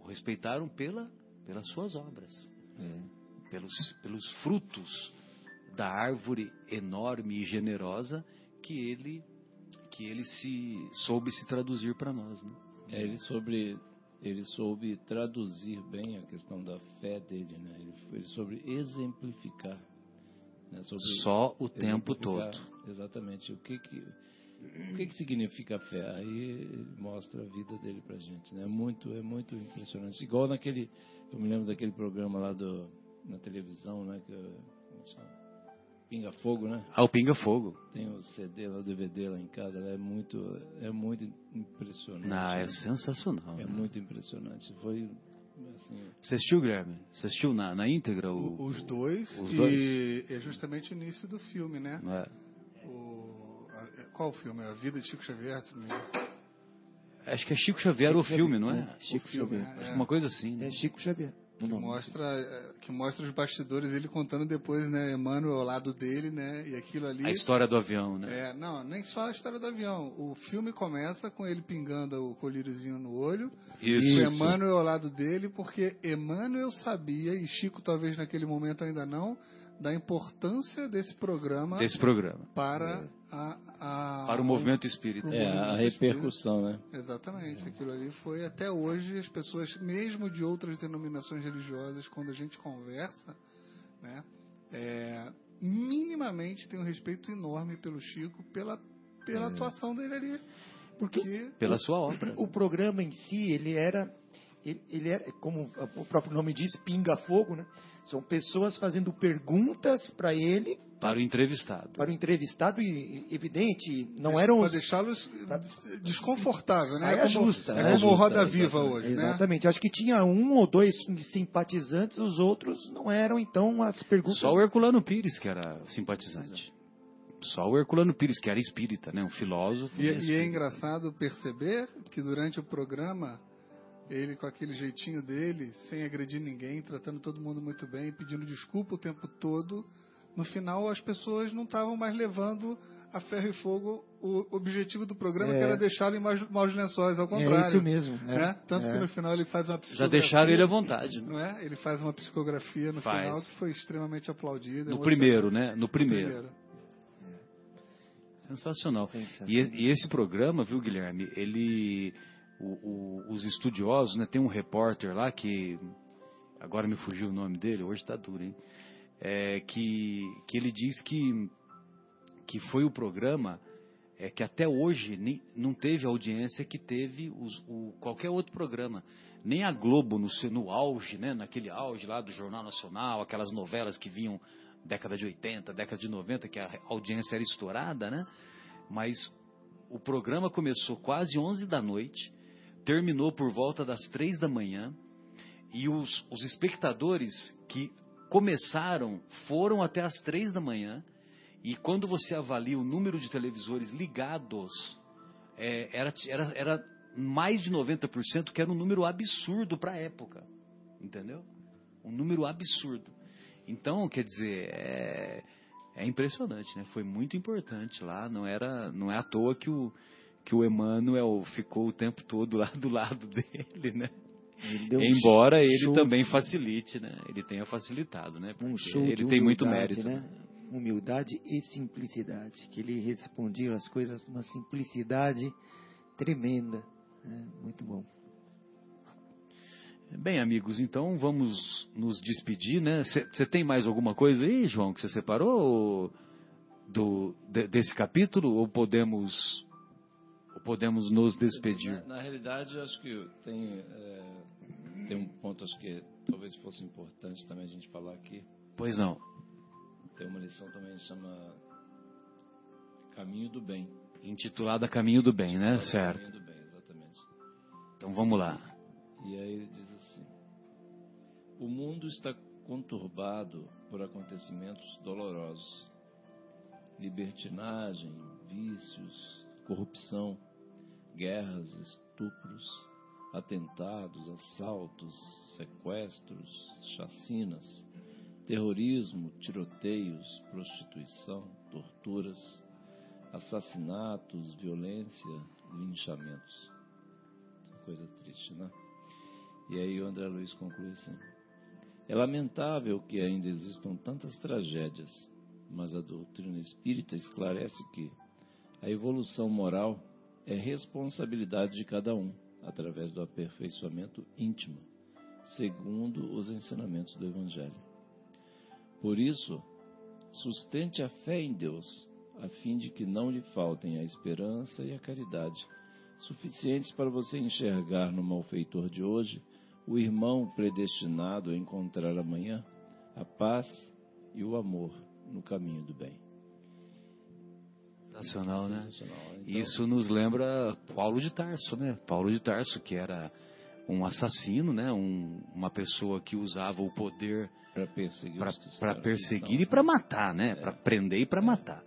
O respeitaram pela, pelas suas obras, É. pelos, pelos frutos da árvore enorme e generosa que ele que ele se soube se traduzir para nós, né? É, ele sobre ele soube traduzir bem a questão da fé dele, né? Ele, ele soube exemplificar, né? sobre Só o tempo todo. Exatamente. O que que o que que significa fé? Aí ele mostra a vida dele pra gente, né? É muito é muito impressionante. Igual naquele eu me lembro daquele programa lá do na televisão, né? Que como chama? Pinga Fogo, né? Ah, o Pinga Fogo. Tem o CD lá, o DVD lá em casa, é muito, é muito impressionante. Ah, é né? sensacional. É né? muito impressionante. Foi assim, Você assistiu, Guilherme? Você assistiu na, na íntegra o, Os dois, os e dois? é justamente o início do filme, né? É. O, a- qual o filme? A Vida de Chico Xavier. Acho que é Chico Xavier Chico o filme, Xavier, não é? é, Chico O filme, Xavier. Acho que uma coisa assim, né? É Chico Xavier. Que mostra, é, que mostra os bastidores, ele contando depois, né, Emmanuel ao lado dele, né, e aquilo ali... A história do avião, né? É, não, nem só a história do avião. O filme começa com ele pingando o colíriozinho no olho, Isso. o Emmanuel ao lado dele, porque Emmanuel sabia, e Chico talvez naquele momento ainda não, da importância desse programa Desse programa. para a, a- Para o movimento espírita. é, a repercussão, né? Exatamente, aquilo ali foi até hoje as pessoas, mesmo de outras denominações religiosas, quando a gente conversa, né, é, minimamente tem um respeito enorme pelo Chico, pela, pela atuação dele ali. Porque Pela sua obra. O programa em si, ele era, ele, ele era, como o próprio nome diz, pinga-fogo, né? São pessoas fazendo perguntas para ele, Para o entrevistado. para o entrevistado, e evidente, não eram para os... deixá-los desconfortáveis, né? Saia É como, justa, é né? como Roda Justa, Viva exatamente. hoje, né? Exatamente. Acho que tinha um ou dois simpatizantes, os outros não eram, então as perguntas... Só o Herculano Pires que era simpatizante. Só o Herculano Pires, que era espírita, né? Um filósofo. E, né, e é engraçado perceber que durante o programa, ele com aquele jeitinho dele, sem agredir ninguém, tratando todo mundo muito bem, pedindo desculpa o tempo todo, no final as pessoas não estavam mais levando a ferro e fogo o objetivo do programa, É. que era deixá-lo em maus, maus lençóis, ao contrário. É isso mesmo. né? né? Tanto É. que no final ele faz uma Já psicografia. deixaram ele à vontade. né? Não é? Ele faz uma psicografia no Faz. final que foi extremamente aplaudida. No primeiro, né? No No primeiro. Sensacional. Sensacional. E, e esse programa, viu, Guilherme? Ele. O- os estudiosos, né? Tem um repórter lá que. Agora me fugiu o nome dele, hoje tá duro, hein? É, que, que ele diz que, que foi o programa é, que até hoje nem, não teve a audiência que teve os- o, qualquer outro programa. Nem a Globo no, no auge, né? Naquele auge lá do Jornal Nacional, aquelas novelas que vinham década de 80, década de 90, que a audiência era estourada, né? Mas o programa começou quase 11 da noite, terminou por volta das 3 da manhã, e os, os espectadores que começaram foram até as 3 da manhã, e quando você avalia o número de televisores ligados, é, era, era, era mais de 90%, que era um número absurdo para a época, entendeu? Um número absurdo. Então, quer dizer, é, é impressionante, né? Foi muito importante lá. Não era, não é à toa que o que o Emmanuel ficou o tempo todo lá do lado dele, né? Ele deu um Embora ele também facilite, né? Ele tenha facilitado, né? um show ele tem muito mérito. né? Humildade e simplicidade, que ele respondia as coisas com uma simplicidade tremenda, né? Muito bom. Bem, amigos, então vamos nos despedir, né? Você tem mais alguma coisa aí, João, que você separou do, de- desse capítulo? Ou podemos, podemos nos despedir? Na, na realidade, acho que tem, é, tem um ponto, acho que talvez fosse importante também a gente falar aqui. Pois não. Tem uma lição também que chama Caminho do Bem. Intitulada Caminho do Bem, né? Certo. Caminho do Bem, exatamente. Então vamos lá. E aí ele diz assim: O mundo está conturbado por acontecimentos dolorosos. Libertinagem, vícios, corrupção, guerras, estupros, atentados, assaltos, sequestros, chacinas, terrorismo, tiroteios, prostituição, torturas, assassinatos, violência, linchamentos. Coisa triste, né? E aí o André Luiz conclui assim: É lamentável que ainda existam tantas tragédias mas a doutrina espírita esclarece que a evolução moral é responsabilidade de cada um, através do aperfeiçoamento íntimo, segundo os ensinamentos do Evangelho. Por isso, sustente a fé em Deus, a fim de que não lhe faltem a esperança e a caridade, suficientes para você enxergar no malfeitor de hoje o irmão predestinado a encontrar amanhã a paz e o amor no caminho do bem. Sensacional, né? Sensacional. Então, Isso nos lembra Paulo de Tarso, né? Paulo de Tarso, que era um assassino, né? Um- uma pessoa que usava o poder para perseguir, cristãos, para perseguir e para matar, né? Para prender e para matar.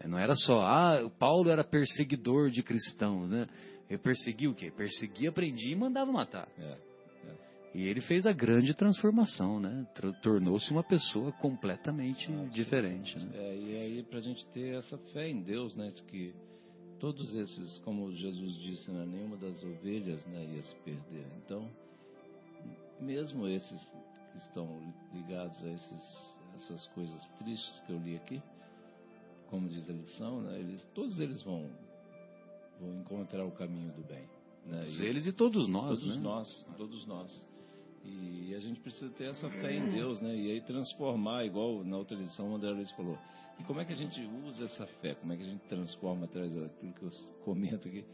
É, Não era só, ah, Paulo era perseguidor de cristãos, né? Ele perseguia o quê? Perseguia, prendia e mandava matar. É, E ele fez a grande transformação, né? Tornou-se uma pessoa completamente diferente, né? É, e aí para a gente ter essa fé em Deus, né, de que todos esses, como Jesus disse, né, nenhuma das ovelhas né, ia se perder. Então, mesmo esses que estão ligados a esses, essas coisas tristes que eu li aqui, como diz a lição, né, eles, todos eles vão, vão encontrar o caminho do bem. Né, E- eles e todos nós, todos né? nós, todos nós. E a gente precisa ter essa fé em Deus, né? E aí transformar, igual na outra lição o André Luiz falou. E como é que a gente usa essa fé? Como é que a gente transforma atrás daquilo que eu comento aqui?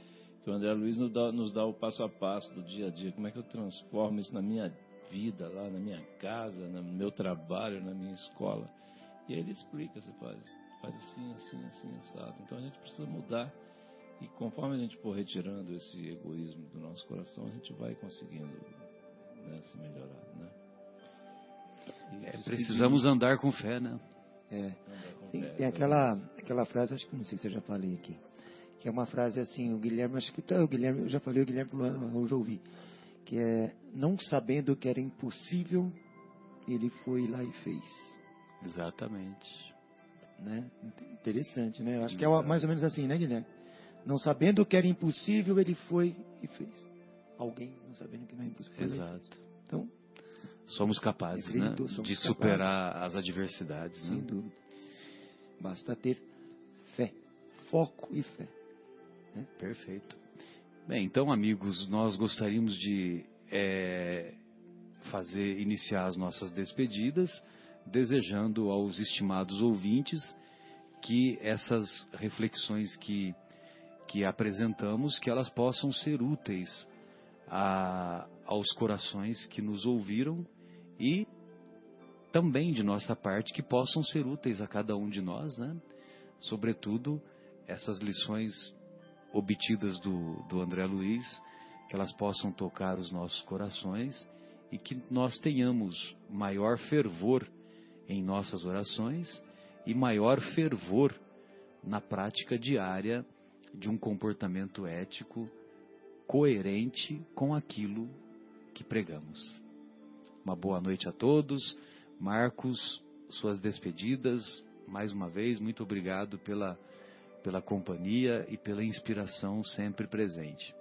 Que o André Luiz nos dá, nos dá o passo a passo do dia a dia. Como é que eu transformo isso na minha vida, lá na minha casa, no meu trabalho, na minha escola? E aí ele explica, você faz, faz assim, assim, assim, assado. Então a gente precisa mudar. E conforme a gente for retirando esse egoísmo do nosso coração, a gente vai conseguindo né, se melhorar, né? É, precisamos andar com fé, né? É. com Tem, tem aquela, aquela frase, acho que não sei se eu já falei aqui, que é uma frase assim, o Guilherme, acho que tá, o Guilherme, eu já falei, o Guilherme hoje eu ouvi, que é, não sabendo que era impossível, ele foi lá e fez. Exatamente. Né? Interessante, né? Eu acho que é mais ou menos assim, né, Guilherme? Não sabendo que era impossível, ele foi e fez. Alguém não sabendo que não é impossível. Exato. Então, Somos capazes, né? Somos De superar as adversidades, sem né? dúvida. Basta ter fé, foco e fé. Perfeito. Bem, então, amigos, nós gostaríamos de é, fazer iniciar as nossas despedidas, desejando aos estimados ouvintes que essas reflexões que que apresentamos, que elas possam ser úteis a, aos corações que nos ouviram e também de nossa parte que possam ser úteis a cada um de nós, né? Sobretudo essas lições obtidas do, do André Luiz, que elas possam tocar os nossos corações e que nós tenhamos maior fervor em nossas orações e maior fervor na prática diária de um comportamento ético coerente com aquilo que pregamos. Uma boa noite a todos. Marcos, suas despedidas. Mais uma vez, muito obrigado pela, pela companhia e pela inspiração sempre presente.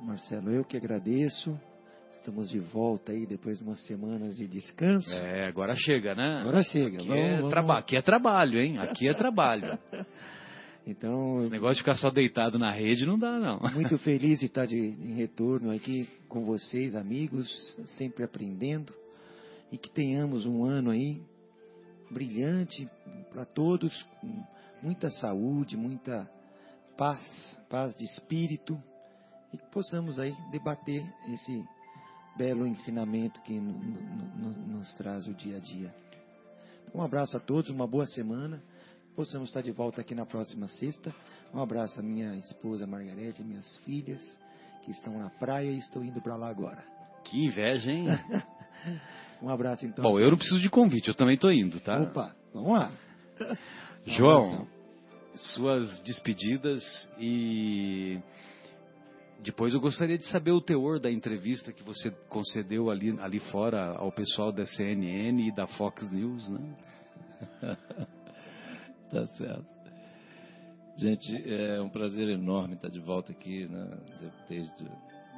Marcelo, eu que agradeço. Estamos de volta aí depois de umas semanas de descanso. É, agora chega, né? Agora chega. Aqui, vamos- é vamos- traba- aqui é trabalho, hein? Aqui é trabalho. Então, Esse negócio de ficar só deitado na rede não dá, não. muito feliz de estar de, em retorno aqui com vocês, amigos, sempre aprendendo. E que tenhamos um ano aí brilhante para todos, com muita saúde, muita paz, paz de espírito. E que possamos aí debater esse belo ensinamento que no- no- no- nos traz o dia a dia. Um abraço a todos, uma boa semana. Possamos estar de volta aqui na próxima sexta. Um abraço à minha esposa Margarete, minhas filhas, que estão na praia e estou indo para lá agora. Que inveja, hein? Um abraço então. Bom, eu não preciso de convite, eu também tô indo, tá? Opa, vamos lá. João, suas despedidas e depois eu gostaria de saber o teor da entrevista que você concedeu ali, ali fora ao pessoal da CNN e da Fox News, né? Tá certo. Gente, é um prazer enorme estar de volta aqui, né? Desde,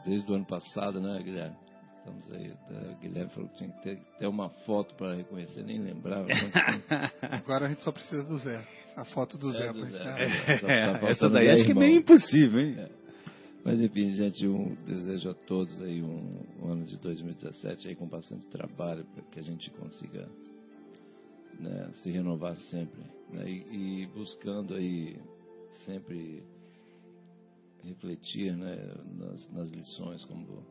desde o ano passado, né, Guilherme? Estamos aí. O Guilherme falou que tinha que ter, ter uma foto para reconhecer, nem lembrava. Agora a gente só precisa do Zé. A foto do É, Zé. do Zé. né? É, tá- tá essa daí acho que é meio impossível, hein? É. Mas enfim, gente, um, desejo a todos aí um, um ano de 2017 aí com bastante trabalho para que a gente consiga né, se renovar sempre né, e, e buscando aí sempre refletir né, nas, nas lições como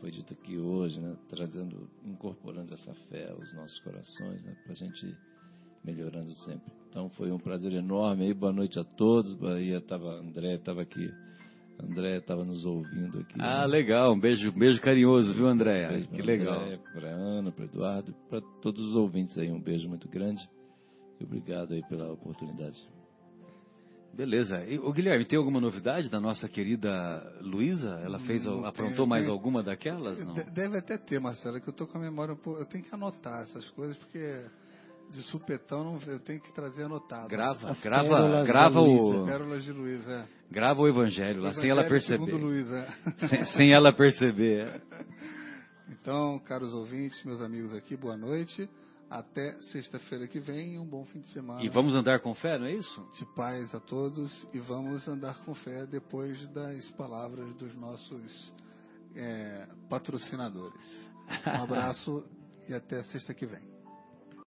foi dito aqui hoje, né, trazendo, incorporando essa fé aos nossos corações, né, para a gente melhorando sempre. Então foi um prazer enorme aí, boa noite a todos. Bahia tava, André estava aqui, André estava nos ouvindo aqui. Ah, né? legal. Um beijo, um beijo carinhoso, viu, André? Beijo Que pra legal. André, Para Ana, para Eduardo, para todos os ouvintes aí, um beijo muito grande. E obrigado aí pela oportunidade. Beleza. E, ô, Guilherme, tem alguma novidade da nossa querida Luísa? Ela fez, Não aprontou tem, mais tem. alguma daquelas? Não? De- Deve até ter, Marcelo, que eu tô com a memória um pouco. Eu tenho que anotar essas coisas, porque de supetão não, eu tenho que trazer anotado. Grava, As grava, grava o, Luísa. Pérolas de Luiz, é. grava o evangelho lá, sem ela Evangelho perceber. Segundo Luiz, é. Sem, sem ela perceber. é. Então, caros ouvintes, meus amigos aqui, boa noite. Até sexta-feira que vem, um bom fim de semana. E vamos andar com fé, não é isso? de paz a todos e vamos andar com fé depois das palavras dos nossos é, patrocinadores. Um abraço e até sexta que vem.